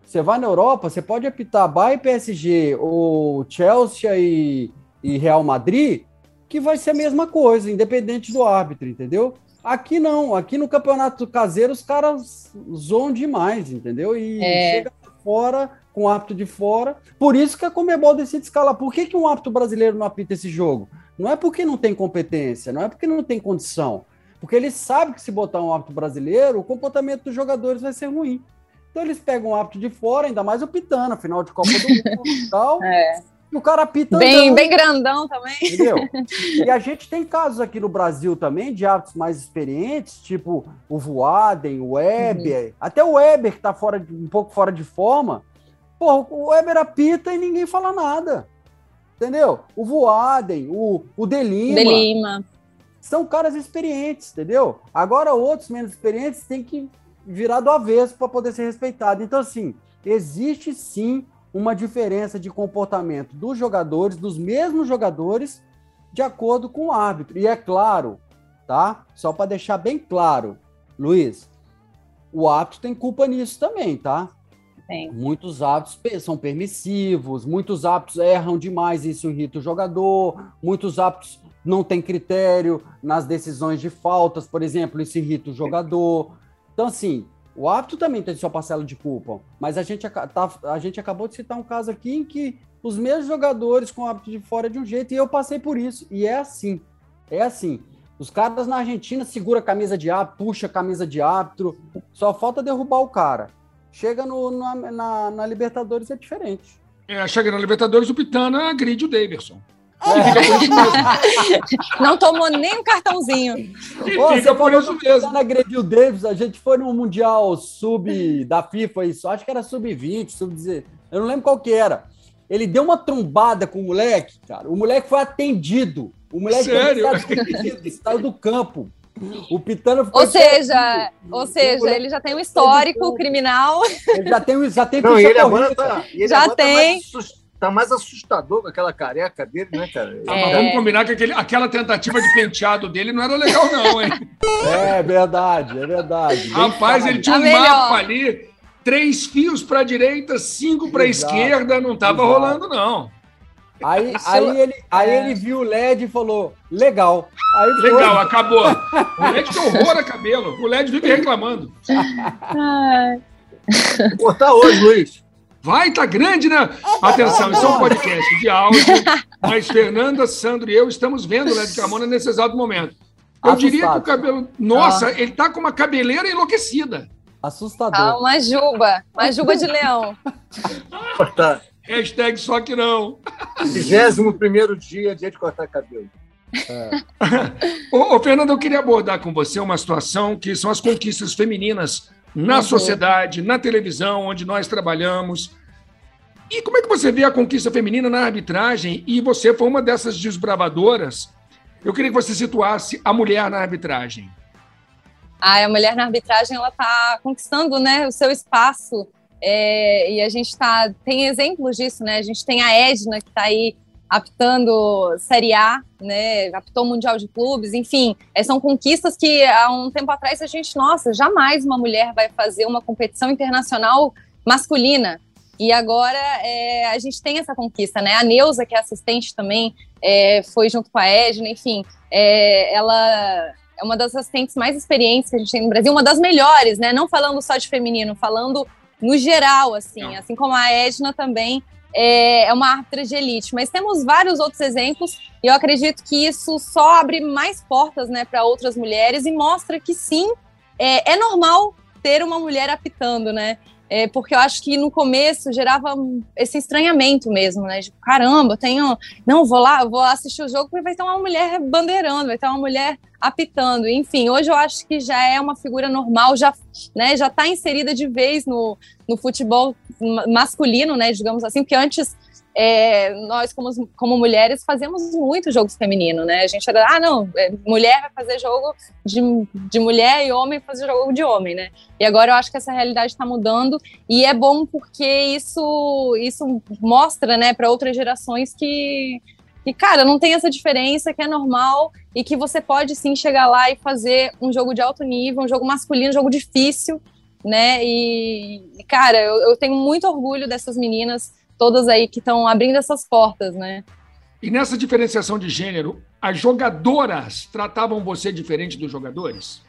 você vai na Europa, você pode apitar Bayern PSG, ou Chelsea e, e Real Madrid, que vai ser a mesma coisa, independente do árbitro, entendeu? Aqui não, aqui no campeonato caseiro os caras zoam demais, entendeu? E é. chega fora com o árbitro de fora. Por isso que a Comebol decide escalar. Por que, que um árbitro brasileiro não apita esse jogo? Não é porque não tem competência, não é porque não tem condição. Porque ele sabe que se botar um árbitro brasileiro, o comportamento dos jogadores vai ser ruim. Então eles pegam um árbitro de fora, ainda mais o Pitana, final de Copa do Mundo <laughs> e tal. É. E o cara pita bem, bem grandão também. Entendeu? <laughs> E a gente tem casos aqui no Brasil também de árbitros mais experientes, tipo o Voaden, o Weber, uhum. até o Weber, que tá fora de, um pouco fora de forma. Pô, o Weber apita e ninguém fala nada. Entendeu? O Voaden, o, o Delima. Delima. São caras experientes, entendeu? Agora outros menos experientes têm que virar do avesso para poder ser respeitado. Então, assim, existe sim uma diferença de comportamento dos jogadores, dos mesmos jogadores, de acordo com o árbitro. E é claro, tá? Só para deixar bem claro, Luiz, o árbitro tem culpa nisso também, tá? Tem. Muitos hábitos são permissivos, muitos hábitos erram demais, isso irrita o jogador, muitos hábitos não têm critério nas decisões de faltas, por exemplo, isso irrita o jogador. Então, assim, o árbitro também tem sua parcela de culpa, mas a gente, tá, a gente acabou de citar um caso aqui em que os mesmos jogadores com o árbitro de fora de um jeito, e eu passei por isso, e é assim, é assim. Os caras na Argentina segura a camisa de árbitro, puxa a camisa de árbitro, só falta derrubar o cara. Chega no, na, na, na Libertadores é diferente. É, chega na Libertadores, o Pitana agride o Davidson. Não tomou nem um cartãozinho. E Ô, fica por isso mesmo. agrediu o Davis, a gente foi no Mundial Sub da FIFA, isso, acho que era Sub-20, Sub-19, eu não lembro qual que era. Ele deu uma trombada com o moleque, cara. O moleque foi atendido. O moleque Sério? saiu do campo. O Pitano ficou. Ou seja, ou seja, ele já tem um histórico criminal. Ele já tem, já tem Não, ele agora tá, ele já agora tem. Tá mais, tá mais assustador com aquela careca dele, né, cara? É. Vamos combinar que aquele, aquela tentativa de penteado dele não era legal, não, hein? É verdade, é verdade. Rapaz, ele tinha tá um melhor. mapa ali, três fios para a direita, cinco para a esquerda, não estava rolando, não. Aí, aí, ele, aí é. ele viu o LED e falou: legal. Aí legal, foi. acabou. <laughs> O LED que horror a cabelo. O LED vive reclamando. <laughs> Cortar hoje, Luiz. Vai, tá grande, né? Atenção, isso é um podcast de áudio, <laughs> mas Fernanda, Sandro e eu estamos vendo o Led Carmona nesse exato momento. Eu Assustado. diria que o cabelo. Nossa, ah. ele tá com uma cabeleira enlouquecida. Assustador. Ah, uma juba. Uma juba de leão. Cortar. Hashtag só que não. 21 primeiro dia, dia de cortar cabelo. É. <laughs> ô, ô, Fernando, eu queria abordar com você uma situação que são as conquistas femininas na uhum. sociedade, na televisão, onde nós trabalhamos. E como é que você vê a conquista feminina na arbitragem? E você foi uma dessas desbravadoras. Eu queria que você situasse a mulher na arbitragem. Ah, a mulher na arbitragem ela está conquistando, né, o seu espaço. É, e a gente tá tem exemplos disso, né? A gente tem a Edna que está aí apitando Série A, né, apitou Mundial de Clubes, enfim, é, são conquistas que há um tempo atrás a gente, nossa, jamais uma mulher vai fazer uma competição internacional masculina. E agora é, a gente tem essa conquista, né? A Neuza, que é assistente também, é, foi junto com a Edna, enfim, é, ela é uma das assistentes mais experientes que a gente tem no Brasil, uma das melhores, né? Não falando só de feminino, falando no geral, assim, Não. assim como a Edna também é, é uma árbitra de elite, mas temos vários outros exemplos e eu acredito que isso só abre mais portas né, para outras mulheres e mostra que sim, é, é normal ter uma mulher apitando, né? É, porque eu acho que no começo gerava esse estranhamento mesmo, né? De caramba, tenho. Não, vou lá, vou assistir o jogo porque vai ter uma mulher bandeirando, vai ter uma mulher apitando. Enfim, hoje eu acho que já é uma figura normal, já né, já está inserida de vez no, no futebol masculino, né? Digamos assim, porque antes é, nós, como, como mulheres, fazemos muito jogos femininos, né? A gente era, ah, não, é, mulher vai fazer jogo de, de mulher e homem fazer jogo de homem, né? E agora eu acho que essa realidade está mudando e é bom porque isso, isso mostra, né, para outras gerações que, que, cara, não tem essa diferença, que é normal e que você pode sim chegar lá e fazer um jogo de alto nível, um jogo masculino, um jogo difícil, né? E, cara, eu, eu tenho muito orgulho dessas meninas todas aí que estão abrindo essas portas, né? E nessa diferenciação de gênero, as jogadoras tratavam você diferente dos jogadores?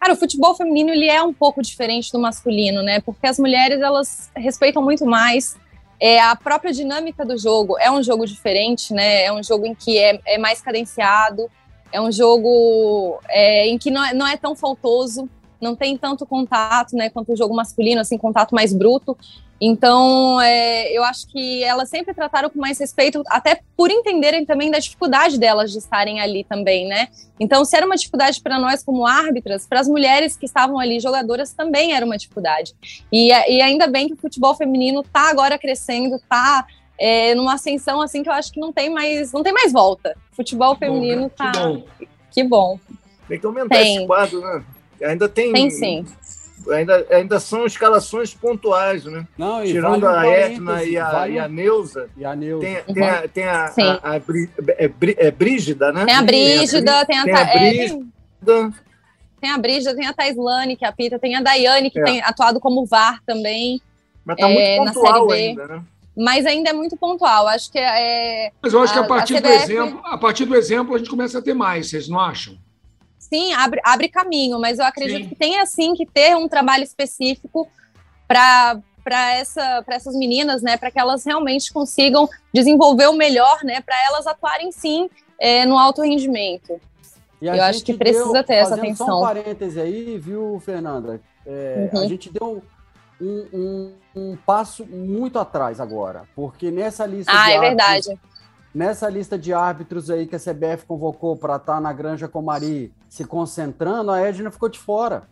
Cara, o futebol feminino ele é um pouco diferente do masculino, né? Porque as mulheres elas respeitam muito mais é, a própria dinâmica do jogo. É um jogo diferente, né? É um jogo em que é, é mais cadenciado, é um jogo é, em que não é, não é tão faltoso, não tem tanto contato, né? Quanto o jogo masculino, assim, contato mais bruto. Então, é, eu acho que elas sempre trataram com mais respeito, até por entenderem também da dificuldade delas de estarem ali também, né? Então, se era uma dificuldade para nós como árbitras, para as mulheres que estavam ali, jogadoras, também era uma dificuldade. E, e ainda bem que o futebol feminino está agora crescendo, está é, numa ascensão assim que eu acho que não tem mais, não tem mais volta. Futebol feminino está. Que bom. Que bom. Tem que aumentar tem. esse quadro, né? Ainda tem. Tem sim ainda, ainda são escalações pontuais, né? Não, Tirando vale a Etna e, a, vale... e a Neuza. E a Neuza. Tem, tem, a, tem a, a, a, a é, é Brígida, né? Tem a Brígida, tem a, tem a, Brígida. É, tem a Brígida, tem a Taislane, que apita, tem a Daiane, que é. tem atuado como VAR também. Mas tá muito é, pontual ainda, né? Mas ainda é muito pontual. Acho que é. Mas eu acho que a partir, CBF... do exemplo, a partir do exemplo a gente começa a ter mais, vocês não acham? Sim, abre, abre caminho, mas eu acredito sim. que tem assim que ter um trabalho específico para para essa, essas meninas, né, para que elas realmente consigam desenvolver o melhor, né, para elas atuarem sim é, no alto rendimento. eu acho que precisa deu, ter essa atenção. Só um parêntese aí, viu, Fernanda? É, uhum. A gente deu um, um, um, passo muito atrás agora, porque nessa lista ah, de é verdade. Nessa lista de árbitros aí que a CBF convocou para estar tá na Granja Comari se concentrando, a Edna ficou de fora.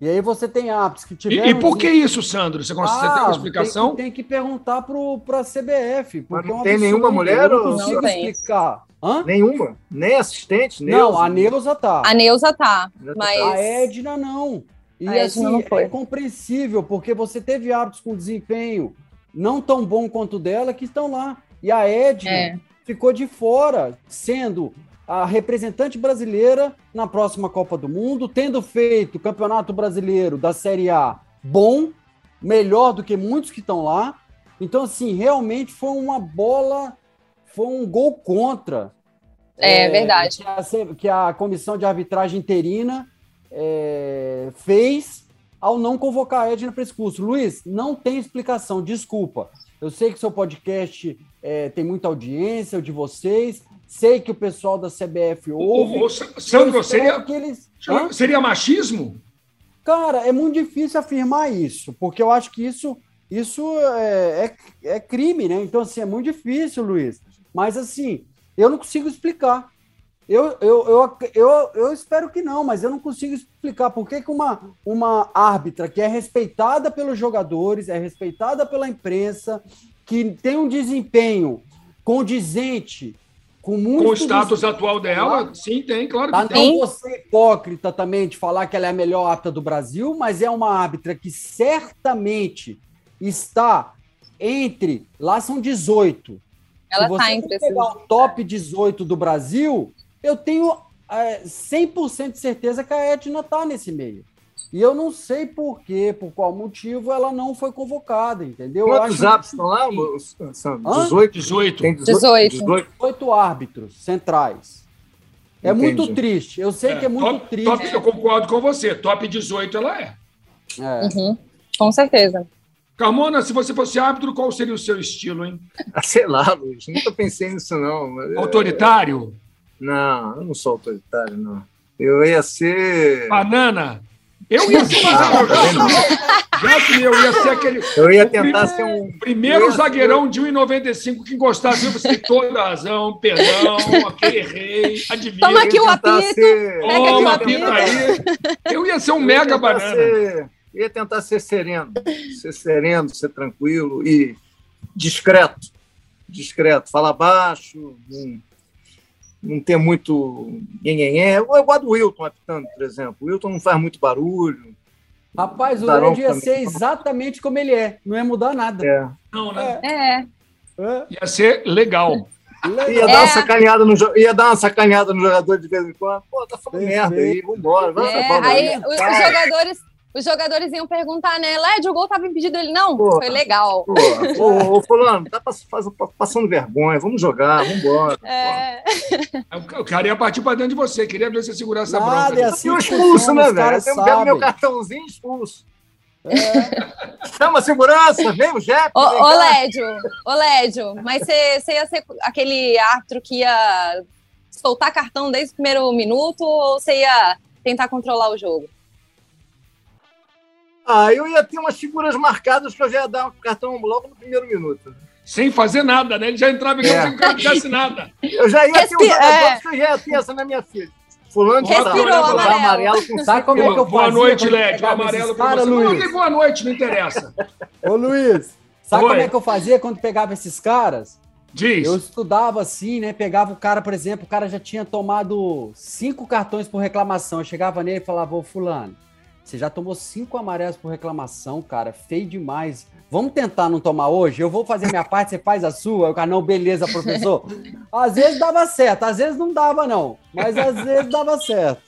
E aí você tem árbitros que tiveram... E, e por que isso, Sandro? Você, consegue, ah, tem uma explicação? Tem, tem que perguntar para a CBF. Porque Mas não é tem nenhuma mulher? Eu não consigo não explicar. Hã? Nenhuma? Nem assistente? Neuza. Não, a Neuza tá. A Neuza tá, mas... A Edna não. E a assim, não foi. é compreensível, porque você teve árbitros com desempenho não tão bom quanto o dela que estão lá. E a Edna é. ficou de fora, sendo a representante brasileira na próxima Copa do Mundo, tendo feito o Campeonato Brasileiro da Série A bom, melhor do que muitos que estão lá. Então, assim, realmente foi uma bola, foi um gol contra. É, é verdade. Que a, que a, comissão de arbitragem interina é, fez ao não convocar a Edna para esse curso. Luiz, não tem explicação, desculpa. Eu sei que seu podcast é, tem muita audiência, o de vocês. Sei que o pessoal da CBF ouve. Sandro, seria, eles... seria machismo? Cara, é muito difícil afirmar isso, porque eu acho que isso, isso é, é, é crime, né? Então, assim, é muito difícil, Luiz. Mas, assim, eu não consigo explicar. Eu, eu, eu, eu, eu espero que não, mas eu não consigo explicar por que, que uma, uma árbitra que é respeitada pelos jogadores, é respeitada pela imprensa, que tem um desempenho condizente com muito. Com o status atual dela, sim, tem, claro que tá, tem. Não você hipócrita também de falar que ela é a melhor árbitra do Brasil, mas é uma árbitra que certamente está entre. Lá são 18. Ela está entre esses. pegar o top 18 do Brasil, eu tenho é, 100% de certeza que a Edna está nesse meio. E eu não sei por quê, por qual motivo ela não foi convocada, entendeu? Quantos árbitros estão lá, Sandro? 18? 18. Tem 18. 18. 18 árbitros centrais. É Entendi. muito triste. Eu sei é, que é muito top, triste. Top, eu concordo com você. Top 18 ela é. é. Uhum. Com certeza. Carmona, se você fosse árbitro, qual seria o seu estilo, hein? Ah, sei lá, Luiz, nunca pensei nisso, não. Mas, é- Autoritário? Não, eu não sou autoritário, não. Eu ia ser. Banana? Eu ia ser Ah, tá vendo? Já que eu ia ser aquele Eu ia tentar primeiro- ser um. primeiro ia ser- zagueirão de 1,95 que encostasse em você. Toda razão, perdão, ok, errei, adivinha. Toma aqui eu ia o apito. ser- Toma, aqui o apita aí. Eu ia ser um eu mega banana. ser- eu ia tentar ser sereno, ser sereno, ser tranquilo e discreto. Discreto, falar baixo, não, não ter muito. Eu gosto do Wilton apitando, por exemplo. O Wilton não faz muito barulho. Rapaz, o Led ia também. ser exatamente como ele é. Não ia mudar nada. É. Não, né? É. É, Ia ser legal. legal. Ia, dar uma sacaneada no, jo- ia dar uma sacaneada no jogador de vez em quando. Pô, tá falando merda aí, vambora. Vamos É, aí aí, os, jogadores, os jogadores iam perguntar, né? Led, o gol tava impedido ele não? Pô. Foi legal. Pô, ô, ô, fulano, tá passando vergonha, vamos jogar, vamos embora. É, O cara ia partir pra dentro de você. Queria ver você segurar essa Nada, bronca. é assim E o que expulso, né, velho? Eu pego meu cartãozinho e expulso. É. Chama a segurança, vem o Jeff. Ô, ô. Lédio, ô Lédio, mas você você ia ser aquele árbitro que ia soltar cartão desde o primeiro minuto ou você ia tentar controlar o jogo? Ah, eu ia ter umas figuras marcadas que eu já ia dar um cartão logo no primeiro minuto. Sem fazer nada, né? Ele já entrava em campo É. sem que o cara fizesse nada. Eu já ia ter um jogador é. que eu já ia ter essa na minha filha. Fulano de Respirou tal, o botar amarelo. com Sabe como é que eu boa fazia noite, Led. O amarelo caras, você. Não, Luiz? nem boa noite, não interessa. Ô, Luiz, sabe Oi. como é que eu fazia quando pegava esses caras? Diz. Eu estudava assim, né? Pegava o cara, por exemplo, o cara já tinha tomado cinco cartões por reclamação. Eu chegava nele e falava, ô fulano, você já tomou cinco amarelos por reclamação, cara. Feio demais. Vamos tentar não tomar hoje? Eu vou fazer minha parte, você faz a sua. O cara, não, beleza, professor. <laughs> Às vezes dava certo, às vezes não dava, não. Mas às vezes dava certo.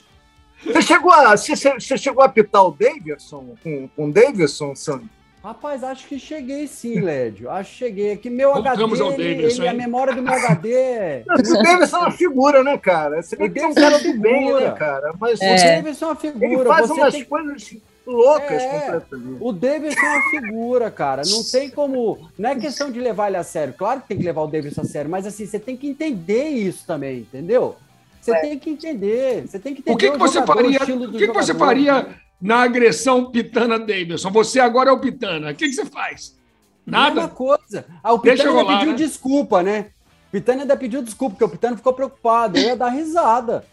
Você chegou a, você, você chegou a apitar o Davidson com, com o Davidson, Sandro? Rapaz, acho que cheguei sim, Lédio. Acho que cheguei. Que meu Voltamos HD, ele- Davidson, ele- a memória do meu HD é... O Davidson é uma figura, né, cara? Você vê O que é um é cara uma do bem, figura. né, cara? Mas É. O Davidson é uma ele figura. faz Você umas tem coisas loucas É. completamente. O Davidson é uma figura, cara. Não tem como. Não é questão de levar ele a sério. Claro que tem que levar o Davidson a sério, mas assim, você tem que entender isso também, entendeu? Você tem que entender. Você tem que entender O que, que você jogador, faria? do O que, que você faria na agressão Pitana Davidson? Você agora é o Pitana. O que, que você faz? Mesma Nada? coisa. Ah, o Pitana ainda rolar, pediu né? desculpa, né? O Pitana ainda pediu desculpa, porque o Pitana ficou preocupado. Eu ia dar risada.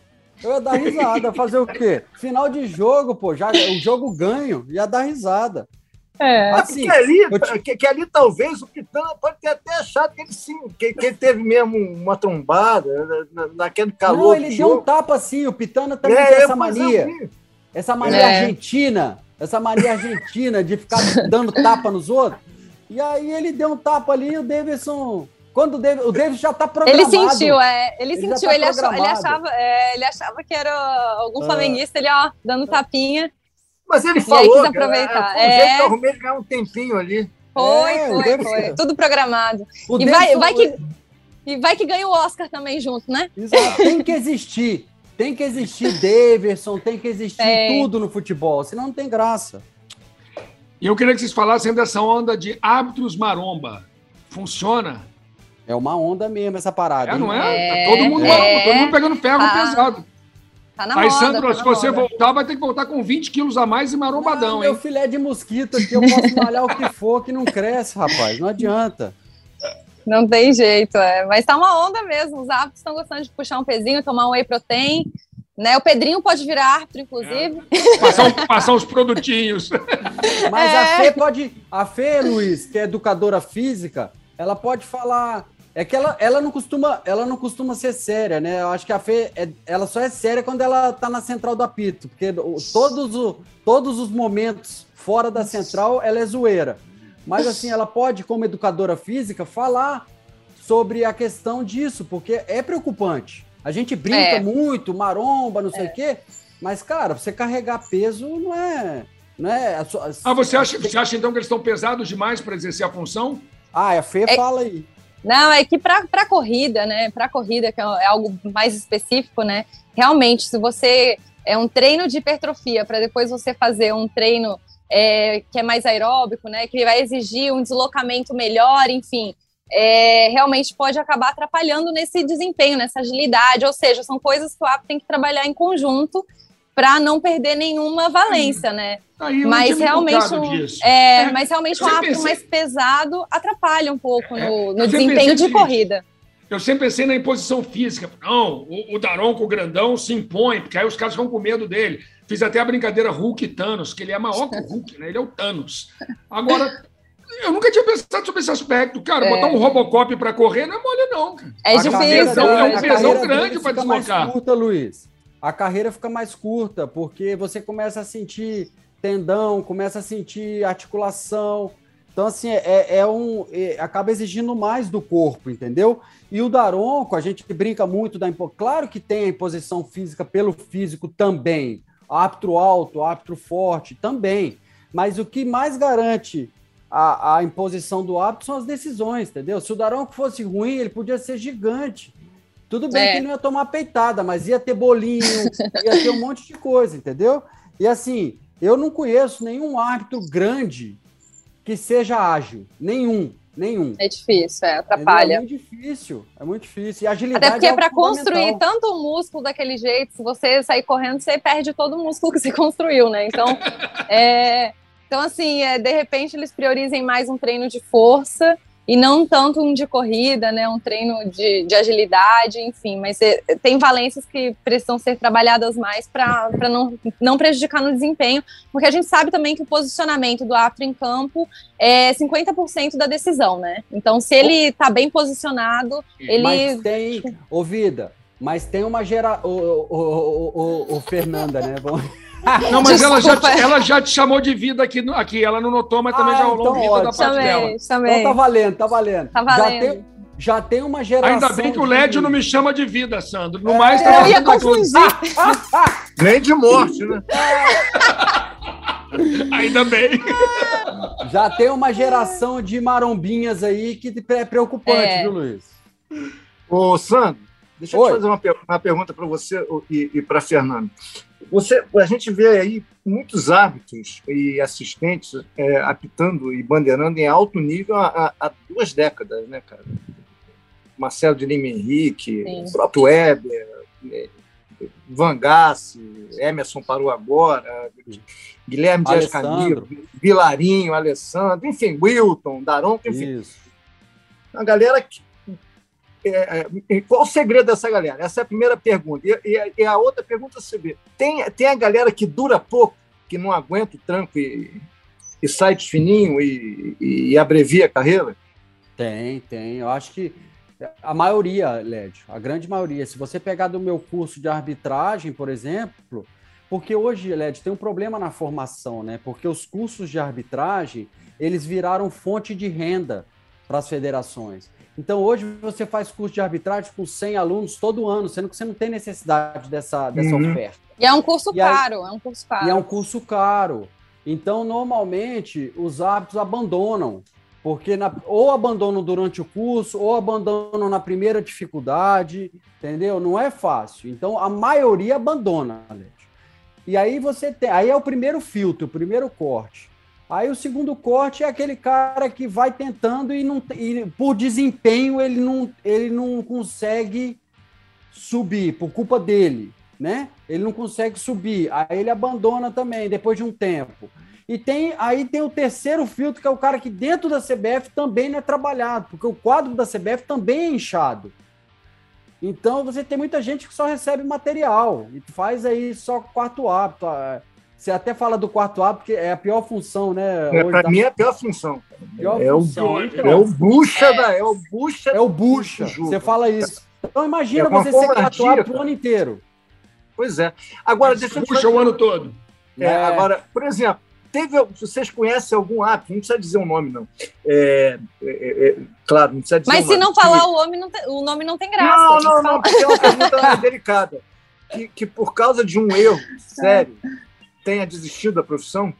Eu ia dar risada. Fazer o quê? Final de jogo, pô. Já, o jogo ganho. Ia dar risada. É. Assim, porque ali, te- que, que ali talvez o Pitana pode ter até achado que ele sim, que, que ele teve mesmo uma trombada né, na- naquele calor. Não, do ele deu um jogo. tapa assim. O Pitana também É, tem essa mania. Essa mania É. argentina, essa mania argentina de ficar <laughs> dando tapa nos outros. E aí ele deu um tapa ali e o Davidson. Quando o Davidson, o Davidson já tá Ele programado. sentiu, é. Ele, Ele sentiu, tá ele, achou, ele, achava, é, ele achava que era algum Ah. flamenguista, ele, ó, dando tapinha. Mas ele aí falou quis que aproveitar. Era, foi um É. jeito que eu arrumei ele ganhar um tempinho ali. Foi, É, foi, Davidson- foi. Tudo programado. O E vai, Davidson- vai que, e vai que ganha o Oscar também junto, né? Exato. Tem que existir. Tem que existir Davidson, tem que existir Tem. tudo no futebol, senão não tem graça. E eu queria que vocês falassem dessa onda de árbitros maromba. Funciona? É uma onda mesmo essa parada. É, hein? não é? É, Tá todo mundo é. maromba, todo mundo pegando ferro Tá. pesado. Tá na Aí, moda. Sandro, tá se você moda. voltar, vai ter que voltar com 20 quilos a mais e marombadão, Não, meu hein? filé de mosquito aqui, eu posso malhar o que for, que não cresce, rapaz. Não adianta. Não tem jeito, é. Mas tá uma onda mesmo. Os árbitros estão gostando de puxar um pezinho, tomar um whey protein. Né? O Pedrinho pode virar árbitro, inclusive. Passar, um- passar uns produtinhos. <laughs> Mas É. a Fê pode. A Fê, Luiz, que é educadora física, ela pode falar. É que ela, ela, não costuma, ela não costuma ser séria, né? Eu acho que a Fê, é- ela só é séria quando ela tá na central do apito, porque todos, o- todos os momentos fora da central ela é zoeira. Mas assim, ela pode, como educadora física, falar sobre a questão disso, porque é preocupante. A gente brinca É. muito, maromba, não sei o quê, mas, cara, você carregar peso não é. Não é a sua- Ah, você acha, você acha então que eles estão pesados demais para exercer a função? Ah, a Fê É- fala aí. Não, é que para corrida, né? Para corrida, que é é algo mais específico, né? Realmente, se você é um treino de hipertrofia para depois você fazer um treino é, que é mais aeróbico, né? Que vai exigir um deslocamento melhor, enfim. É, realmente pode acabar atrapalhando nesse desempenho, nessa agilidade, ou seja, são coisas que o app tem que trabalhar em conjunto para não perder nenhuma valência, né? Eu mas realmente, um, é, É, mas realmente um hábito pensei- mais pesado atrapalha um pouco É, no, no desempenho de corrida. Eu sempre pensei na imposição física. Não, o, o Daronco, o grandão, se impõe, porque aí os caras vão com medo dele. Fiz até a brincadeira Hulk e Thanos, que ele é maior que o Hulk, né? Ele é o Thanos. Agora, eu nunca tinha pensado sobre esse aspecto. Cara, É. botar um Robocop para correr não é mole, não. cara. É difícil. dele- é um é difícil. pesão carreira grande pra fica mais deslocar. curta, Luiz. A carreira fica mais curta, porque você começa a sentir tendão, começa a sentir articulação. Então, assim, é, é um. é- acaba exigindo mais do corpo, entendeu? E o Daronco, a gente brinca muito da impo... Claro que tem a imposição física pelo físico também. Árbitro alto, árbitro forte também. Mas o que mais garante a, a imposição do árbitro são as decisões, entendeu? Se o Daronco fosse ruim, ele podia ser gigante. Tudo bem É. que ele não ia tomar peitada, mas ia ter bolinho, <laughs> ia ter um monte de coisa, entendeu? E assim, eu não conheço nenhum árbitro grande que seja ágil. Nenhum, nenhum. É difícil, é, Entendeu? É atrapalha. muito difícil, é muito difícil. E agilidade Até porque é algo para construir fundamental. tanto o músculo daquele jeito, se você sair correndo, você perde todo o músculo que <laughs> você construiu, né? Então, é, então assim, é, de repente eles priorizem mais um treino de força e não tanto um de corrida, né? Um treino de, de agilidade, enfim. Mas tem valências que precisam ser trabalhadas mais para não, não prejudicar no desempenho, porque a gente sabe também que o posicionamento do árbitro em campo é 50% da decisão, né? Então, se ele está bem posicionado, ele Mas tem, ô Vida, mas tem uma gera... O, o, o, o, o Fernanda, né? Vamos- <laughs> <laughs> Não, mas ela já, ela já te chamou de vida aqui, aqui. Ela não notou, mas também Ah, já rolou então vida da parte dela. Chamei, chamei. Então tá valendo, tá valendo. Tá Já valendo. tem, já tem uma geração. Ainda bem que o de- Lédio não me chama de vida, Sandro. No É, mais, tá Eu ia confundir. <laughs> Nem de morte, né? <laughs> Ainda bem. Já tem uma geração de marombinhas aí que é preocupante, É. viu, Luiz? Ô, Sandro, deixa eu Oi. te fazer uma, per- uma pergunta para você e, e para Fernando. Você, a gente vê aí muitos árbitros e assistentes é, apitando e bandeirando em alto nível há, há- duas décadas, né, cara? Marcelo de Lima Henrique, Sim. o próprio Weber, é, Van Gassi, Emerson parou agora, Guilherme Dias. Camilo, Vilarinho, Alessandro, enfim, Wilton, Daronco, enfim, Isso. a galera que. É, é, qual o segredo dessa galera? Essa é a primeira pergunta. E, e- e a outra pergunta é vê: tem, tem a galera que dura pouco, que não aguenta o tranco e, e sai de fininho e, e- e abrevia a carreira? Tem, tem. Eu acho que a maioria, Lédio, a grande maioria, se você pegar do meu curso de arbitragem, por exemplo, porque hoje, Lédio, tem um problema na formação, né? Porque os cursos de arbitragem, eles viraram fonte de renda para as federações. Então, hoje você faz curso de arbitragem com 100 alunos todo ano, sendo que você não tem necessidade dessa, dessa Uhum. oferta. E é um curso E aí- caro, é um curso caro. E é um curso caro. Então, normalmente, os árbitros abandonam. Porque na- ou abandonam durante o curso, ou abandonam na primeira dificuldade, entendeu? Não é fácil. Então, a maioria abandona, Alex. E aí você tem. Aí é o primeiro filtro, o primeiro corte. Aí o segundo corte é aquele cara que vai tentando e, não, e por desempenho ele não, ele não consegue subir, por culpa dele, né? Ele não consegue subir, aí ele abandona também depois de um tempo. E tem aí tem o terceiro filtro, que é o cara que dentro da CBF também não é trabalhado, porque o quadro da CBF também é inchado. Então você tem muita gente que só recebe material e faz aí só quarto hábito. Você até fala do quarto hábito, que é a pior função, né? É, para da- mim é a pior função. pior É o, função. é o bucha da. É o bucha. É o bucha. Você fala isso. Então imagina É você ser quarto cara. ano inteiro. Pois é. Agora, deixa eu Puxa o ano todo. É, É. Agora, por exemplo, teve, vocês conhecem algum árbitro, não precisa dizer o nome, não. É, é, é, claro, não precisa dizer Mas o se nome. não falar o nome, não tem, o nome não tem graça. Não, não, não, porque é uma pergunta <laughs> delicada. Que, que por causa de um erro sério tenha desistido da profissão?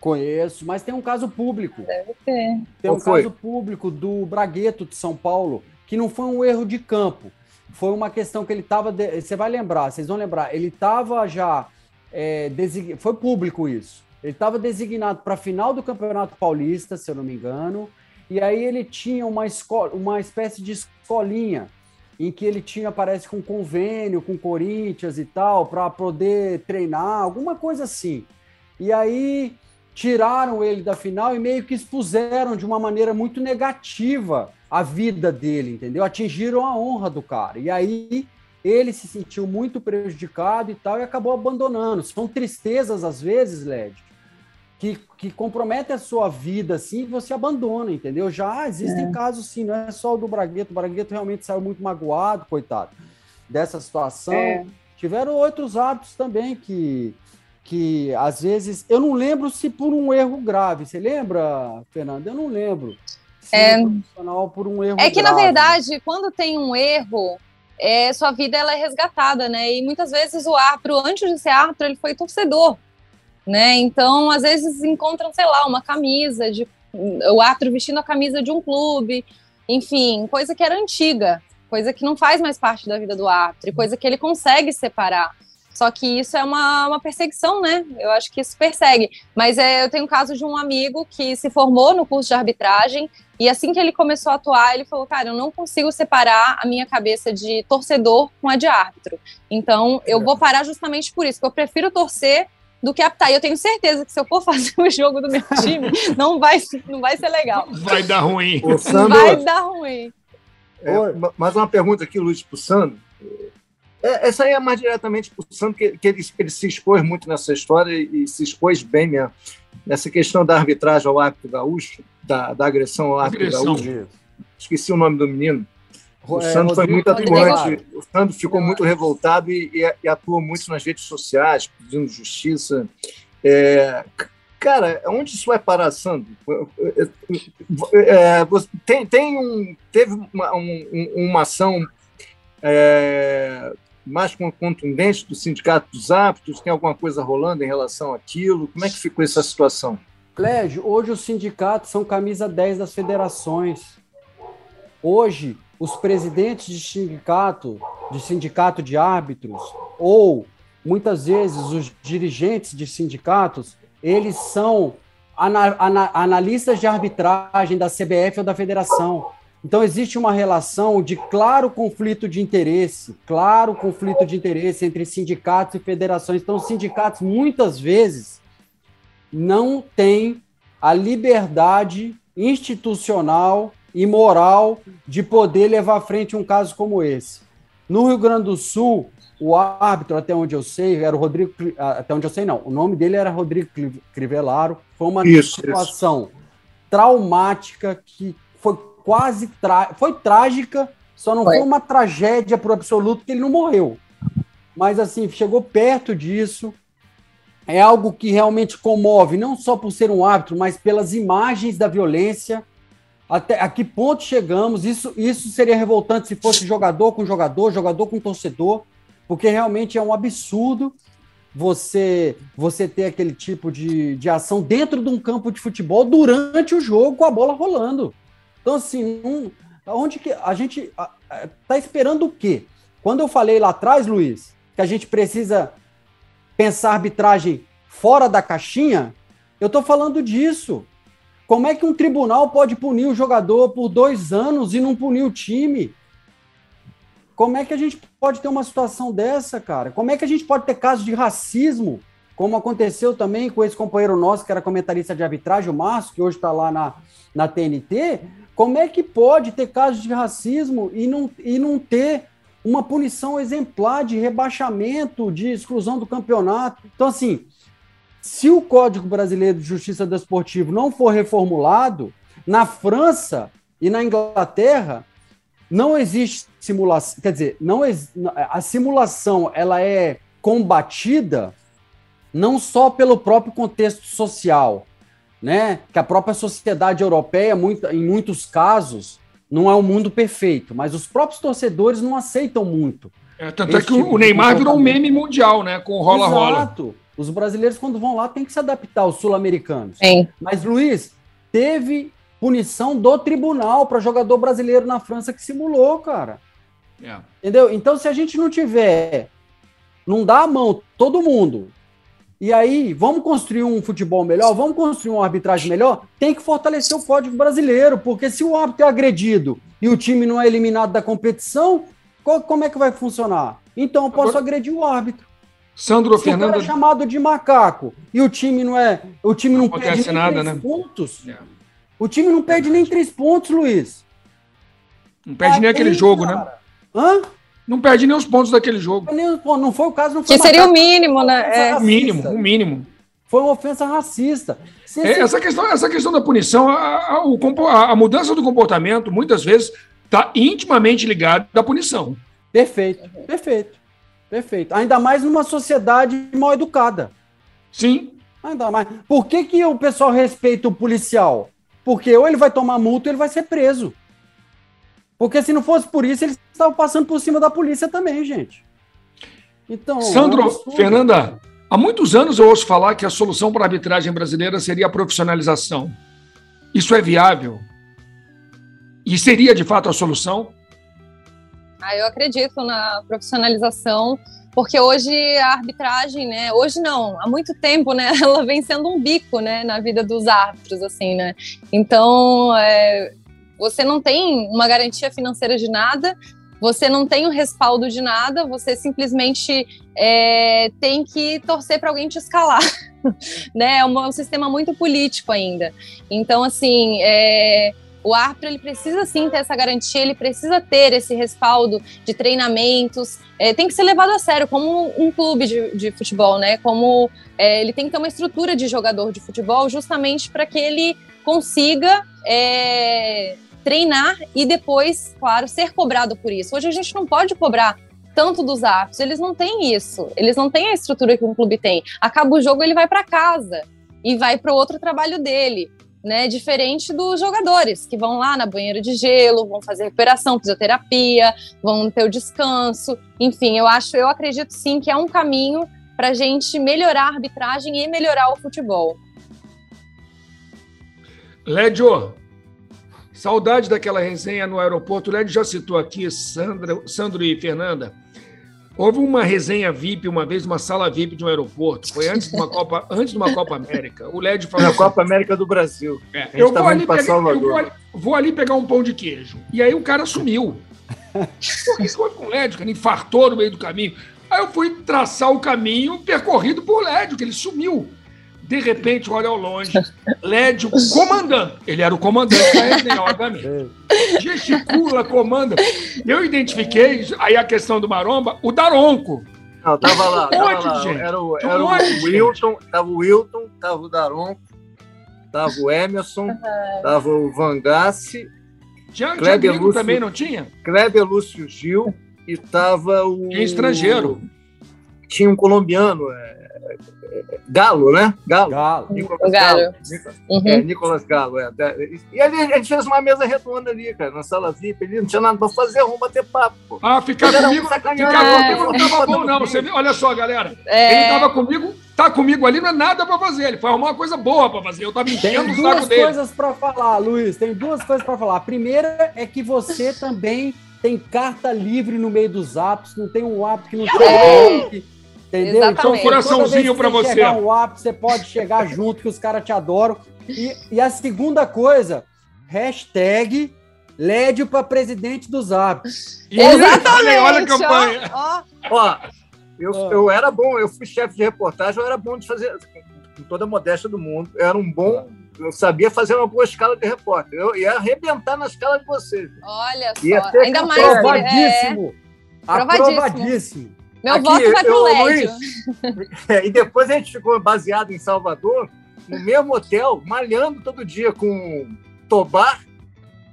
Conheço, mas tem um caso público. Deve ter. Tem Qual um foi? caso público do Bragueto de São Paulo, que não foi um erro de campo. Foi uma questão que ele estava. Você vai lembrar, vocês vão lembrar. Ele estava já. é, desig- Foi público isso. Ele estava designado para a final do Campeonato Paulista, se eu não me engano, e aí ele tinha uma, escola, uma espécie de escolinha em que ele tinha, parece, com convênio com Corinthians e tal, para poder treinar, alguma coisa assim. E aí tiraram ele da final e meio que expuseram de uma maneira muito negativa a vida dele, entendeu? Atingiram a honra do cara. E aí ele se sentiu muito prejudicado e tal e acabou abandonando. São tristezas às vezes, Led, que, que comprometem a sua vida assim, você abandona, entendeu? Já existem é. casos sim, não é só o do Bragueto. O Bragueto realmente saiu muito magoado, coitado, dessa situação. É. Tiveram outros hábitos também que que às vezes eu não lembro se por um erro grave. Você lembra, Fernando? Eu não lembro. É, por um erro é que grave. na verdade, quando tem um erro, é, sua vida ela é resgatada, né? E muitas vezes o árbitro, antes de ser árbitro, ele foi torcedor, né? Então, às vezes encontram, sei lá, uma camisa de o árbitro vestindo a camisa de um clube, enfim, coisa que era antiga, coisa que não faz mais parte da vida do árbitro, coisa que ele consegue separar. Só que isso é uma, uma perseguição, né? Eu acho que isso persegue. Mas é, eu tenho o caso de um amigo que se formou no curso de arbitragem e assim que ele começou a atuar, ele falou: Cara, eu não consigo separar a minha cabeça de torcedor com a de árbitro. Então eu vou parar justamente por isso, que eu prefiro torcer do que apitar. E eu tenho certeza que se eu for <laughs> fazer o jogo do meu time, não vai, não vai ser legal. Vai dar ruim. Sandro, vai dar ruim. É, mais uma pergunta aqui, Luiz, para o Sandro. É, essa aí é mais diretamente para o Sandro, que, que ele, ele, se expôs muito nessa história e, e, se expôs bem mesmo. Nessa questão da arbitragem ao árbitro gaúcho, da, da agressão ao árbitro agressão. gaúcho. Esqueci o nome do menino. O é, Sandro foi muito atuante. O Sandro ficou muito revoltado e, e, e, atuou muito nas redes sociais, pedindo justiça. É, cara, onde isso vai parar, Sandro? É, tem, tem um, teve uma, um, uma ação é, mais contundente do Sindicato dos Aptos? Tem alguma coisa rolando em relação àquilo? Como é que ficou essa situação? Clégio, hoje os sindicatos são camisa 10 das federações. Hoje, os presidentes de sindicato, de sindicato de árbitros, ou muitas vezes os dirigentes de sindicatos, eles são ana, ana, analistas de arbitragem da CBF ou da federação. Então, existe uma relação de claro conflito de interesse, claro conflito de interesse entre sindicatos e federações. Então, os sindicatos, muitas vezes, não têm a liberdade institucional e moral de poder levar à frente um caso como esse. No Rio Grande do Sul, o árbitro, até onde eu sei, era o Rodrigo. Até onde eu sei, não. O nome dele era Rodrigo Crivellaro. Foi uma isso, situação isso. traumática que foi quase foi trágica, só não foi, foi uma tragédia por absoluto que ele não morreu. Mas assim, chegou perto disso. É algo que realmente comove, não só por ser um árbitro, mas pelas imagens da violência. Até a que ponto chegamos? Isso, isso seria revoltante se fosse jogador com jogador, jogador com torcedor, porque realmente é um absurdo você você ter aquele tipo de, de ação dentro de um campo de futebol durante o jogo com a bola rolando. Então, assim, um, onde que a gente está esperando o quê? Quando eu falei lá atrás, Luiz, que a gente precisa pensar arbitragem fora da caixinha, eu estou falando disso. Como é que um tribunal pode punir o jogador por dois anos e não punir o time? Como é que a gente pode ter uma situação dessa, cara? Como é que a gente pode ter casos de racismo, como aconteceu também com esse companheiro nosso, que era comentarista de arbitragem, o Márcio, que hoje está lá na, na TNT? Como é que pode ter casos de racismo e não, e não ter uma punição exemplar de rebaixamento, de exclusão do campeonato? Então, assim, se o Código Brasileiro de Justiça Desportivo não for reformulado, na França e na Inglaterra não existe simulação, quer dizer, não a simulação ela é combatida não só pelo próprio contexto social, né? Que a própria sociedade europeia, muito, em muitos casos, não é um mundo perfeito, mas os próprios torcedores não aceitam muito. É, tanto é que tipo o Neymar virou um meme mundial, né? Com rola-rola. Exato. Os brasileiros, quando vão lá, têm que se adaptar aos sul-americanos. Mas, Luiz, teve punição do tribunal para jogador brasileiro na França que simulou, cara. É. Entendeu? Então, se a gente não tiver, não dá a mão, todo mundo, E aí, vamos construir um futebol melhor, vamos construir uma arbitragem melhor, tem que fortalecer o código brasileiro, porque se o árbitro é agredido e o time não é eliminado da competição, qual, como é que vai funcionar? Então eu posso Agora, agredir o árbitro. Sandro se Fernando. O é chamado de macaco e o time não é. O time não, não perde nem nada, três né? pontos. É. O time não perde nem três pontos, Luiz. Não perde nem aquele jogo, né? cara. né? Hã? Não perde nem os pontos daquele jogo. Não foi o caso, não foi Que seria o mínimo, né? É. O mínimo, o mínimo. Foi uma ofensa racista. Se, é, essa, questão, essa questão da punição, a, a, a mudança do comportamento, muitas vezes, está intimamente ligada à punição. Perfeito, perfeito, perfeito. Ainda mais numa sociedade mal educada. Sim. Ainda mais. Por que, que o pessoal respeita o policial? Porque ou ele vai tomar multa ou ele vai ser preso. Porque se não fosse por isso, eles estavam passando por cima da polícia também, gente. Então. Sandro, é Fernanda, há muitos anos eu ouço falar que a solução para a arbitragem brasileira seria a profissionalização. Isso é viável? E seria de fato a solução? Ah, eu acredito na profissionalização, porque hoje a arbitragem, né? Hoje não, há muito tempo, né? <laughs> Ela vem sendo um bico, né, na vida dos árbitros, assim, né? Então, é, você não tem uma garantia financeira de nada, você não tem o respaldo de nada, você simplesmente é, tem que torcer para alguém te escalar. <laughs> né? É um, um, sistema muito político ainda. Então, assim, é, o árbitro ele precisa sim ter essa garantia, ele precisa ter esse respaldo de treinamentos, é, tem que ser levado a sério como um clube de, de futebol, né? Como é, ele tem que ter uma estrutura de jogador de futebol, justamente para que ele consiga é, treinar e depois, claro, ser cobrado por isso. Hoje a gente não pode cobrar tanto dos árbitros, eles não têm isso, eles não têm a estrutura que um clube tem. Acaba o jogo, ele vai para casa e vai para outro trabalho dele. Né, diferente dos jogadores que vão lá na banheira de gelo, vão fazer recuperação, fisioterapia, vão ter o descanso. Enfim, eu acho, eu acredito sim que é um caminho para a gente melhorar a arbitragem e melhorar o futebol. Lédio, Saudade daquela resenha no aeroporto. O Led já citou aqui, Sandra, Sandro e Fernanda. Houve uma resenha VIP uma vez, uma sala VIP de um aeroporto. Foi antes de uma <laughs> Copa, antes de uma Copa América. O Led falou. Na assim, Copa América do Brasil. É, eu, vou ali, pegar, eu vou, ali, vou ali pegar um pão de queijo. E aí o cara sumiu. Por <laughs> que foi com o Led? Cara infartou no meio do caminho. Aí eu fui traçar o caminho percorrido por Led, que ele sumiu. De repente, olha ao longe, Lédio comandando. Ele era o comandante da resenha, <laughs> obviamente. Gesticula, comanda. Eu identifiquei, aí a questão do Maromba, o Daronco. Não, tava lá, tava lá. Gente. Era o, era o Wilton, tava o Wilton, tava o Daronco, tava o Emerson, tava o Vangassi. Tinha, Kleber tinha Lúcio, também, não tinha? Kleber Lúcio Gil e tava o. Tinha estrangeiro. Tinha um colombiano, é, Galo, né? Galo. Galo. Nicolas Galo. Galo. Uhum. É, Nicolas Galo. É. E ali a gente fez uma mesa redonda ali, cara, na sala VIP. Ali não tinha nada pra fazer, vamos bater papo. Pô. Ah, ficar comigo, ficar comigo não tava bom, não. Você viu? Olha só, galera. É... Ele tava comigo, tá comigo ali, não é nada pra fazer. Ele foi arrumar uma coisa boa pra fazer. Eu tava enchendo o saco dele. Tem duas coisas pra falar, Luiz. Tem duas coisas pra falar. A primeira é que você também tem carta livre no meio dos apps, não tem um app que não tem. Entendeu? Exatamente. Então, um coraçãozinho para você. chegar um ápice, você pode chegar <laughs> junto, que os caras te adoram. E, e, a segunda coisa, hashtag Lédio para presidente dos apps. Exatamente. Olha a campanha. Ó, ó. eu, eu era bom, eu fui chefe de reportagem, eu era bom de fazer, com toda a modéstia do mundo, eu era um bom, eu sabia fazer uma boa escala de repórter. Eu ia arrebentar na escala de vocês. Olha só, ainda mais. Aprovadíssimo. É... Aprovadíssimo. Meu Aqui, voto vai pro Lédio. <laughs> É, e depois a gente ficou baseado em Salvador, no mesmo hotel, malhando todo dia com Tobar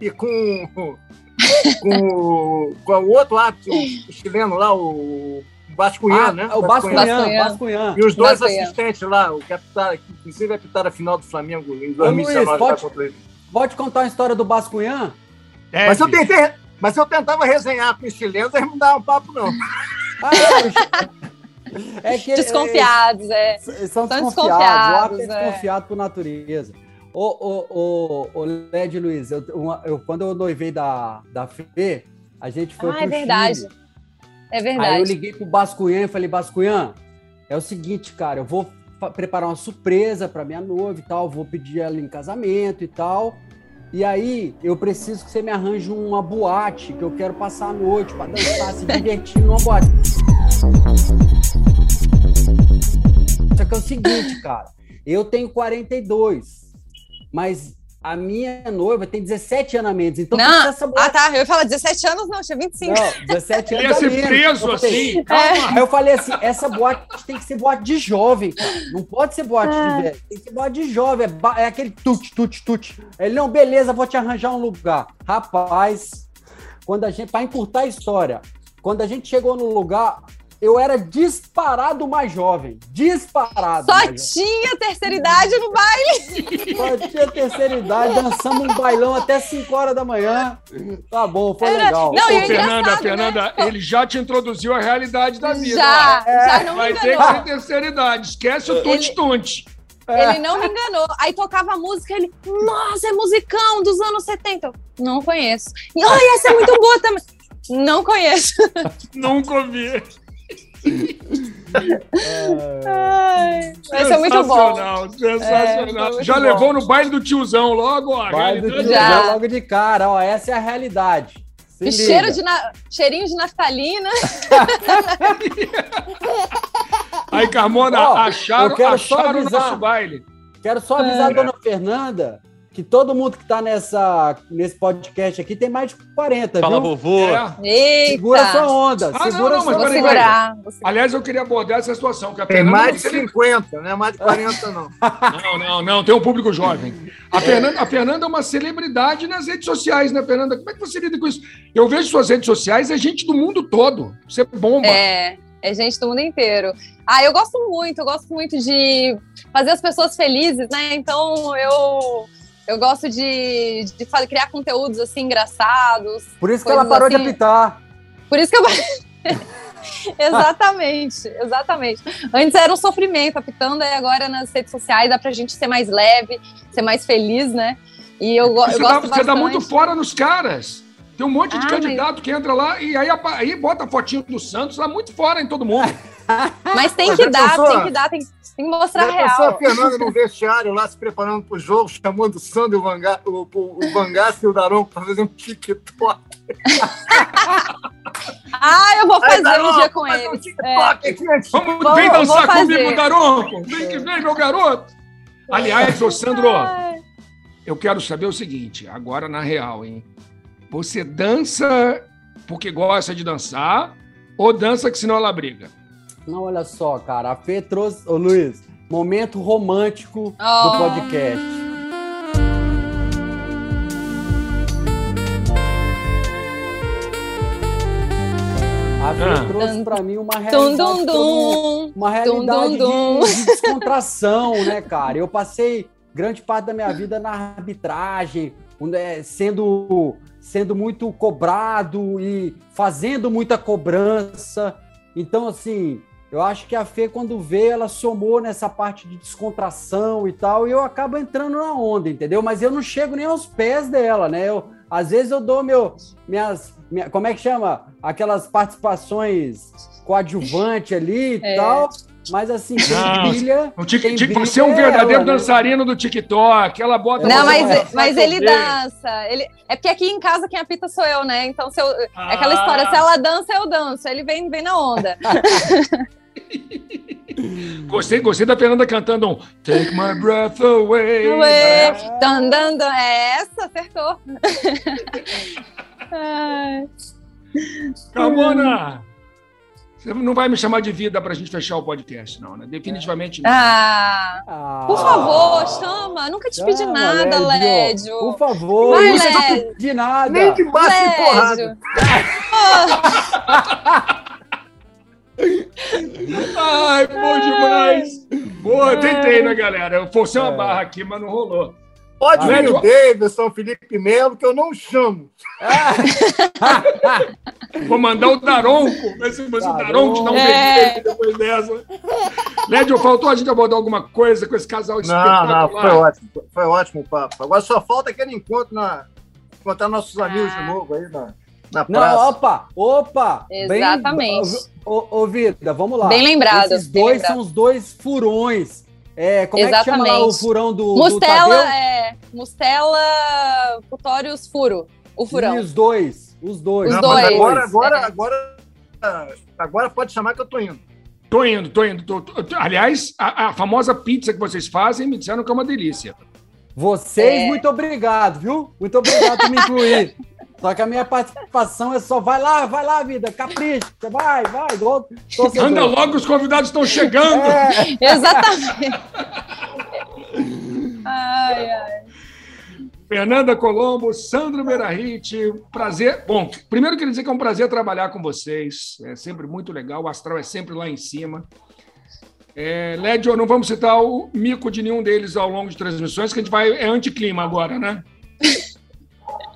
e com, <laughs> com, com o outro árbitro chileno lá, o Bascunhã, ah, né? O Bascunhã, Bascunhã. E os dois Bascunhã. assistentes lá, o que apitaram, que inclusive apitaram a final do Flamengo em 2019. Luiz, pode, pode contar a história do Bascunhã? É, mas, eu tentei, mas eu tentava resenhar com os chilenos, eles não davam papo, não. <laughs> Ah, <laughs> é que, desconfiados, é. São, são desconfiados. desconfiados. O é desconfiado por natureza. Ô, ô, ô, ô Led Luiz, eu, eu, quando eu noivei da, da Fê, a gente foi ah, pro é verdade. Chile. É verdade. Aí eu liguei pro Bascunhã e falei, Bascunhã, é o seguinte, cara, eu vou preparar uma surpresa para minha noiva e tal, vou pedir ela em casamento e tal. E aí, eu preciso que você me arranje uma boate, que eu quero passar a noite para dançar, se divertir numa boate. Só que é o seguinte, cara, eu tenho 42, mas a minha noiva tem 17 anos a menos, então não. essa boate... Ah, tá, eu ia falar 17 anos não, tinha 25. Não, 17 anos Ia ser preso assim, calma. Aí eu falei assim, essa boate tem que ser boate de jovem, cara, não pode ser boate de velho, tem que ser boate de jovem, é, é aquele tut, tut, tut. Ele, não, beleza, vou te arranjar um lugar. Rapaz, quando a gente, pra encurtar a história, quando a gente chegou no lugar, eu era disparado mais jovem. Disparado. Só tinha terceira idade no baile. Só tinha terceira idade. Dançamos um bailão até 5 horas da manhã. Tá bom, foi era... legal. Não, Ô, é Fernanda, Fernanda, né? ele já te introduziu a realidade da vida. Já, é. já não Vai ter que ser terceira idade. Esquece o tunte-tunte. É. Ele não me enganou. Aí tocava a música, ele, nossa, é musicão dos anos 70. Não conheço. E, olha, essa é muito boa também. Não conheço. Nunca ouvi. Ai, vai ser muito bom. Sensacional, é, Já levou no baile do tiozão logo, ó. Baile do tiozão Já. logo de cara, ó. Essa é a realidade. Se cheiro de na... cheirinho de naftalina. <laughs> Aí, Carmona, ó, acharam, acharam o nosso baile. Quero só avisar é. a dona Fernanda que todo mundo que tá nessa, nesse podcast aqui tem mais de 40, Fala, viu? vovô. É. Segura sua onda. Ah, segura não, não, mas segurar. Aliás, eu queria abordar essa situação. Que a tem mais de 50, não é mais de 40, não. <laughs> não, não, não. Tem um público jovem. A, é. Fernanda, a Fernanda é uma celebridade nas redes sociais, né, Fernanda? Como é que você lida com isso? Eu vejo suas redes sociais, é gente do mundo todo. Você bomba. É. É gente do mundo inteiro. Ah, eu gosto muito, eu gosto muito de fazer as pessoas felizes, né? Então eu eu gosto de, de fazer, criar conteúdos assim engraçados. Por isso que ela parou assim. de apitar. Por isso que eu. <laughs> exatamente, exatamente. Antes era um sofrimento apitando, e agora nas redes sociais dá pra gente ser mais leve, ser mais feliz, né? E eu, eu você gosto dá, bastante. Você dá muito fora nos caras. Tem um monte de ah, candidato mas... que entra lá e aí, aí bota a fotinho do Santos lá muito fora em todo mundo. <laughs> Mas tem que dar, tem que dar, tem, tem que mostrar a real. a Fernanda no vestiário lá se preparando para o jogo, chamando o Sandro, o, Vanga, o, o, o Vangassi e o Daron para fazer um TikTok. <laughs> ah, eu vou fazer Aí, um dia com eles. Um TikTok, é. Vamos, vamos, vem dançar comigo, Daronco. Vem que vem, meu garoto. Aliás, ô Sandro, eu quero saber o seguinte, agora na real, hein? Você dança porque gosta de dançar ou dança que senão ela briga? Não, olha só, cara. A Fê trouxe. Ô, Luiz, momento romântico oh. do podcast. A Fê ah. trouxe para mim uma realidade, dum, dum, uma realidade dum, de, de descontração, né, cara? Eu passei grande parte da minha vida na arbitragem, é, sendo, sendo muito cobrado e fazendo muita cobrança. Então, assim, eu acho que a Fê, quando veio, ela somou nessa parte de descontração e tal, e eu acabo entrando na onda, entendeu? Mas eu não chego nem aos pés dela, né? Eu, às vezes eu dou meu, minhas, minha, como é que chama? Aquelas participações coadjuvante <laughs> ali e é. tal. Mas assim, quem brilha. O tic, quem tic, brilha você é um verdadeiro ela, né? dançarino né? do TikTok. Ela bota. Não, mas, mas ele dança. Ele, é porque aqui em casa quem apita sou eu, né? Então, se eu, ah. é aquela história: se ela dança, eu danço. Ele vem, vem na onda. <laughs> <laughs> Gostei, gostei da Fernanda cantando um Take My Breath Away. away. É essa, acertou. <laughs> Carmona, você não vai me chamar de vida para a gente fechar o podcast, não, né? Definitivamente não. Ah, ah. por favor, chama. Nunca te pedi nada, Lédio. Lédio. Por favor, Vai, nunca te pedi nada. Nem de baixo porrada. <laughs> Ai, bom demais. Boa, tentei, né, galera? Eu forcei uma é. barra aqui, mas não rolou. Pode vir o Davidson, Felipe Melo, que eu não chamo. <laughs> Vou mandar o Daronco, ver se o Daronco não é. depois dessa. Lédio, faltou a gente abordar alguma coisa com esse casal espetacular? Não, não, foi ótimo. Foi ótimo o papo. Agora só falta aquele encontro na... Encontrar nossos amigos de novo aí na, na praça. Não, opa, opa. Exatamente. Bem, ô, ô, Vida, vamos lá. Bem lembrado. Esses dois lembrado. são os dois furões É, como Exatamente. é que chama lá o furão do, Mustela, do é. Mustela, Futórios, Furo. O furão. E os dois. Os dois. Os Não, dois, agora, agora, é. agora, agora pode chamar que eu tô indo. Tô indo, tô indo. tô- tô- Aliás, a, a famosa pizza que vocês fazem me disseram que é uma delícia. Vocês, É. muito obrigado, viu? Muito obrigado por me incluir. <laughs> Só que a minha participação é só vai lá, vai lá, vida, capricha, vai, vai, torcedor. Anda logo, os convidados estão chegando. É, <laughs> Exatamente. ai, ai. Fernanda Colombo, Sandro Merahit, prazer. Bom, primeiro queria dizer que é um prazer trabalhar com vocês. É sempre muito legal, o astral é sempre lá em cima. É, Lédio, não vamos citar o mico de nenhum deles ao longo de transmissões, que a gente vai. É anticlima agora, né? <laughs>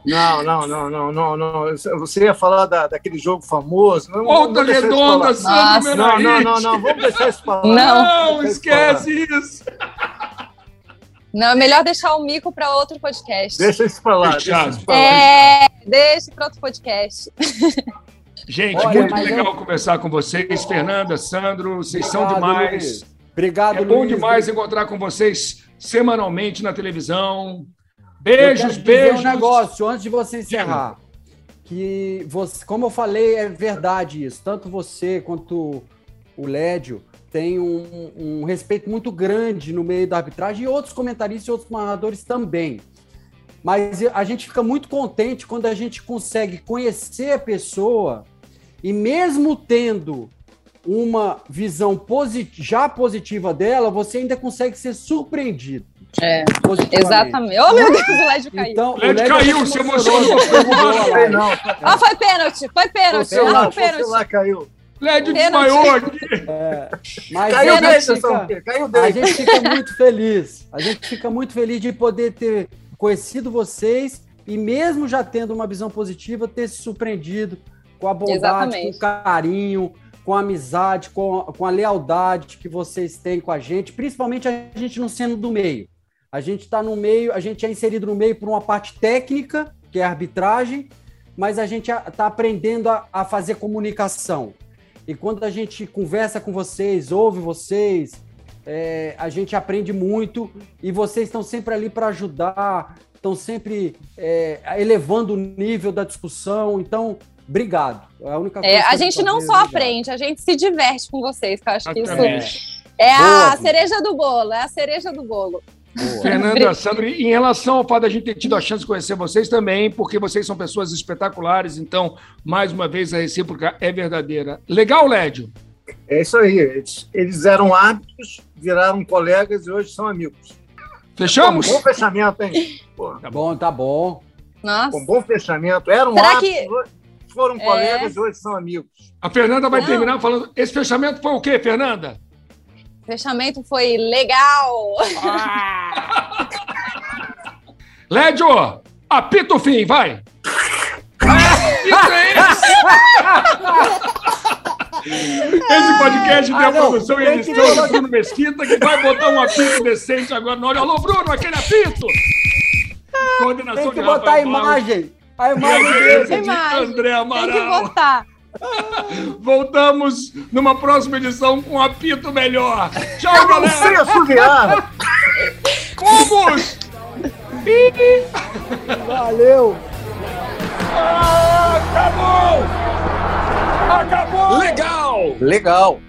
Não, não, não, não, não, não. Você ia falar da, daquele jogo famoso. Não, Volta redonda. Sandro. Não, não, não, não. Vamos deixar isso lá. Não. Não, esquece isso. Não, é melhor deixar o mico para outro podcast. Deixa isso pra lá. Deixa isso pra lá. É, deixa para outro podcast. <laughs> Gente, Olha, muito legal eu- conversar com vocês. Fernanda, Sandro, vocês são Obrigado, demais. Luiz. Obrigado, É bom Luiz. demais encontrar com vocês semanalmente na televisão. Eu Beijos, dizer beijos. um negócio antes de você encerrar. Que você, como eu falei, é verdade isso. Tanto você quanto o Lédio tem um, um respeito muito grande no meio da arbitragem e outros comentaristas e outros narradores também. Mas a gente fica muito contente quando a gente consegue conhecer a pessoa e mesmo tendo uma visão posi- já positiva dela, você ainda consegue ser surpreendido. É, exatamente. Oh, meu Deus, o Lédio caiu. Então, O Lédio Lédio caiu, se emocionou. Ah, foi pênalti, foi pênalti. Sei lá, Ah, pênalti. lá, caiu. Lédio Pênalti. desmaiou <laughs> aqui. Mas Caiu a, dele, gente São fica, Caiu a gente fica muito feliz. A gente fica muito feliz de poder ter conhecido vocês e mesmo já tendo uma visão positiva, ter se surpreendido com a bondade, Exatamente. com o carinho, com a amizade, com a, com a lealdade que vocês têm com a gente, principalmente a gente não sendo do meio. A gente está no meio, a gente é inserido no meio por uma parte técnica, que é a arbitragem, mas a gente está aprendendo a, a fazer comunicação. E quando a gente conversa com vocês, ouve vocês, é, a gente aprende muito e vocês estão sempre ali para ajudar, estão sempre é, elevando o nível da discussão. Então, obrigado. É a única coisa É, a eu gente não só obrigado. aprende, a gente se diverte com vocês, que eu acho que isso Exatamente. é a cereja do bolo, é a cereja do bolo. Boa. Fernanda, Sandro, e em relação ao fato da gente ter tido a chance de conhecer vocês também, porque vocês são pessoas espetaculares, então, mais uma vez, a recíproca é verdadeira. Legal, Lédio? É isso aí. Eles, eles eram árbitros, viraram colegas e hoje são amigos. Fechamos? Pô, bom fechamento, hein? Pô, Tá bom, tá bom. Nossa. bom fechamento. Eram Será árbitros, que- hoje foram É. colegas e hoje são amigos. A Fernanda vai Não. terminar falando. Esse fechamento foi o quê, Fernanda? O fechamento foi legal. Lédio, apita o fim, vai! É esse? Esse podcast tem Ah, a não, produção e que edição do Bruno Mesquita, que vai botar um apito decente agora na hora. Alô, Bruno, aquele apito! Coordenação Tem que de botar a imagem. A imagem dele. André Tem que Amaral. Voltamos numa próxima edição com um apito melhor. Tchau, Sem galera! assoviar. Vamos! Valeu. Acabou! Acabou! Legal! Legal.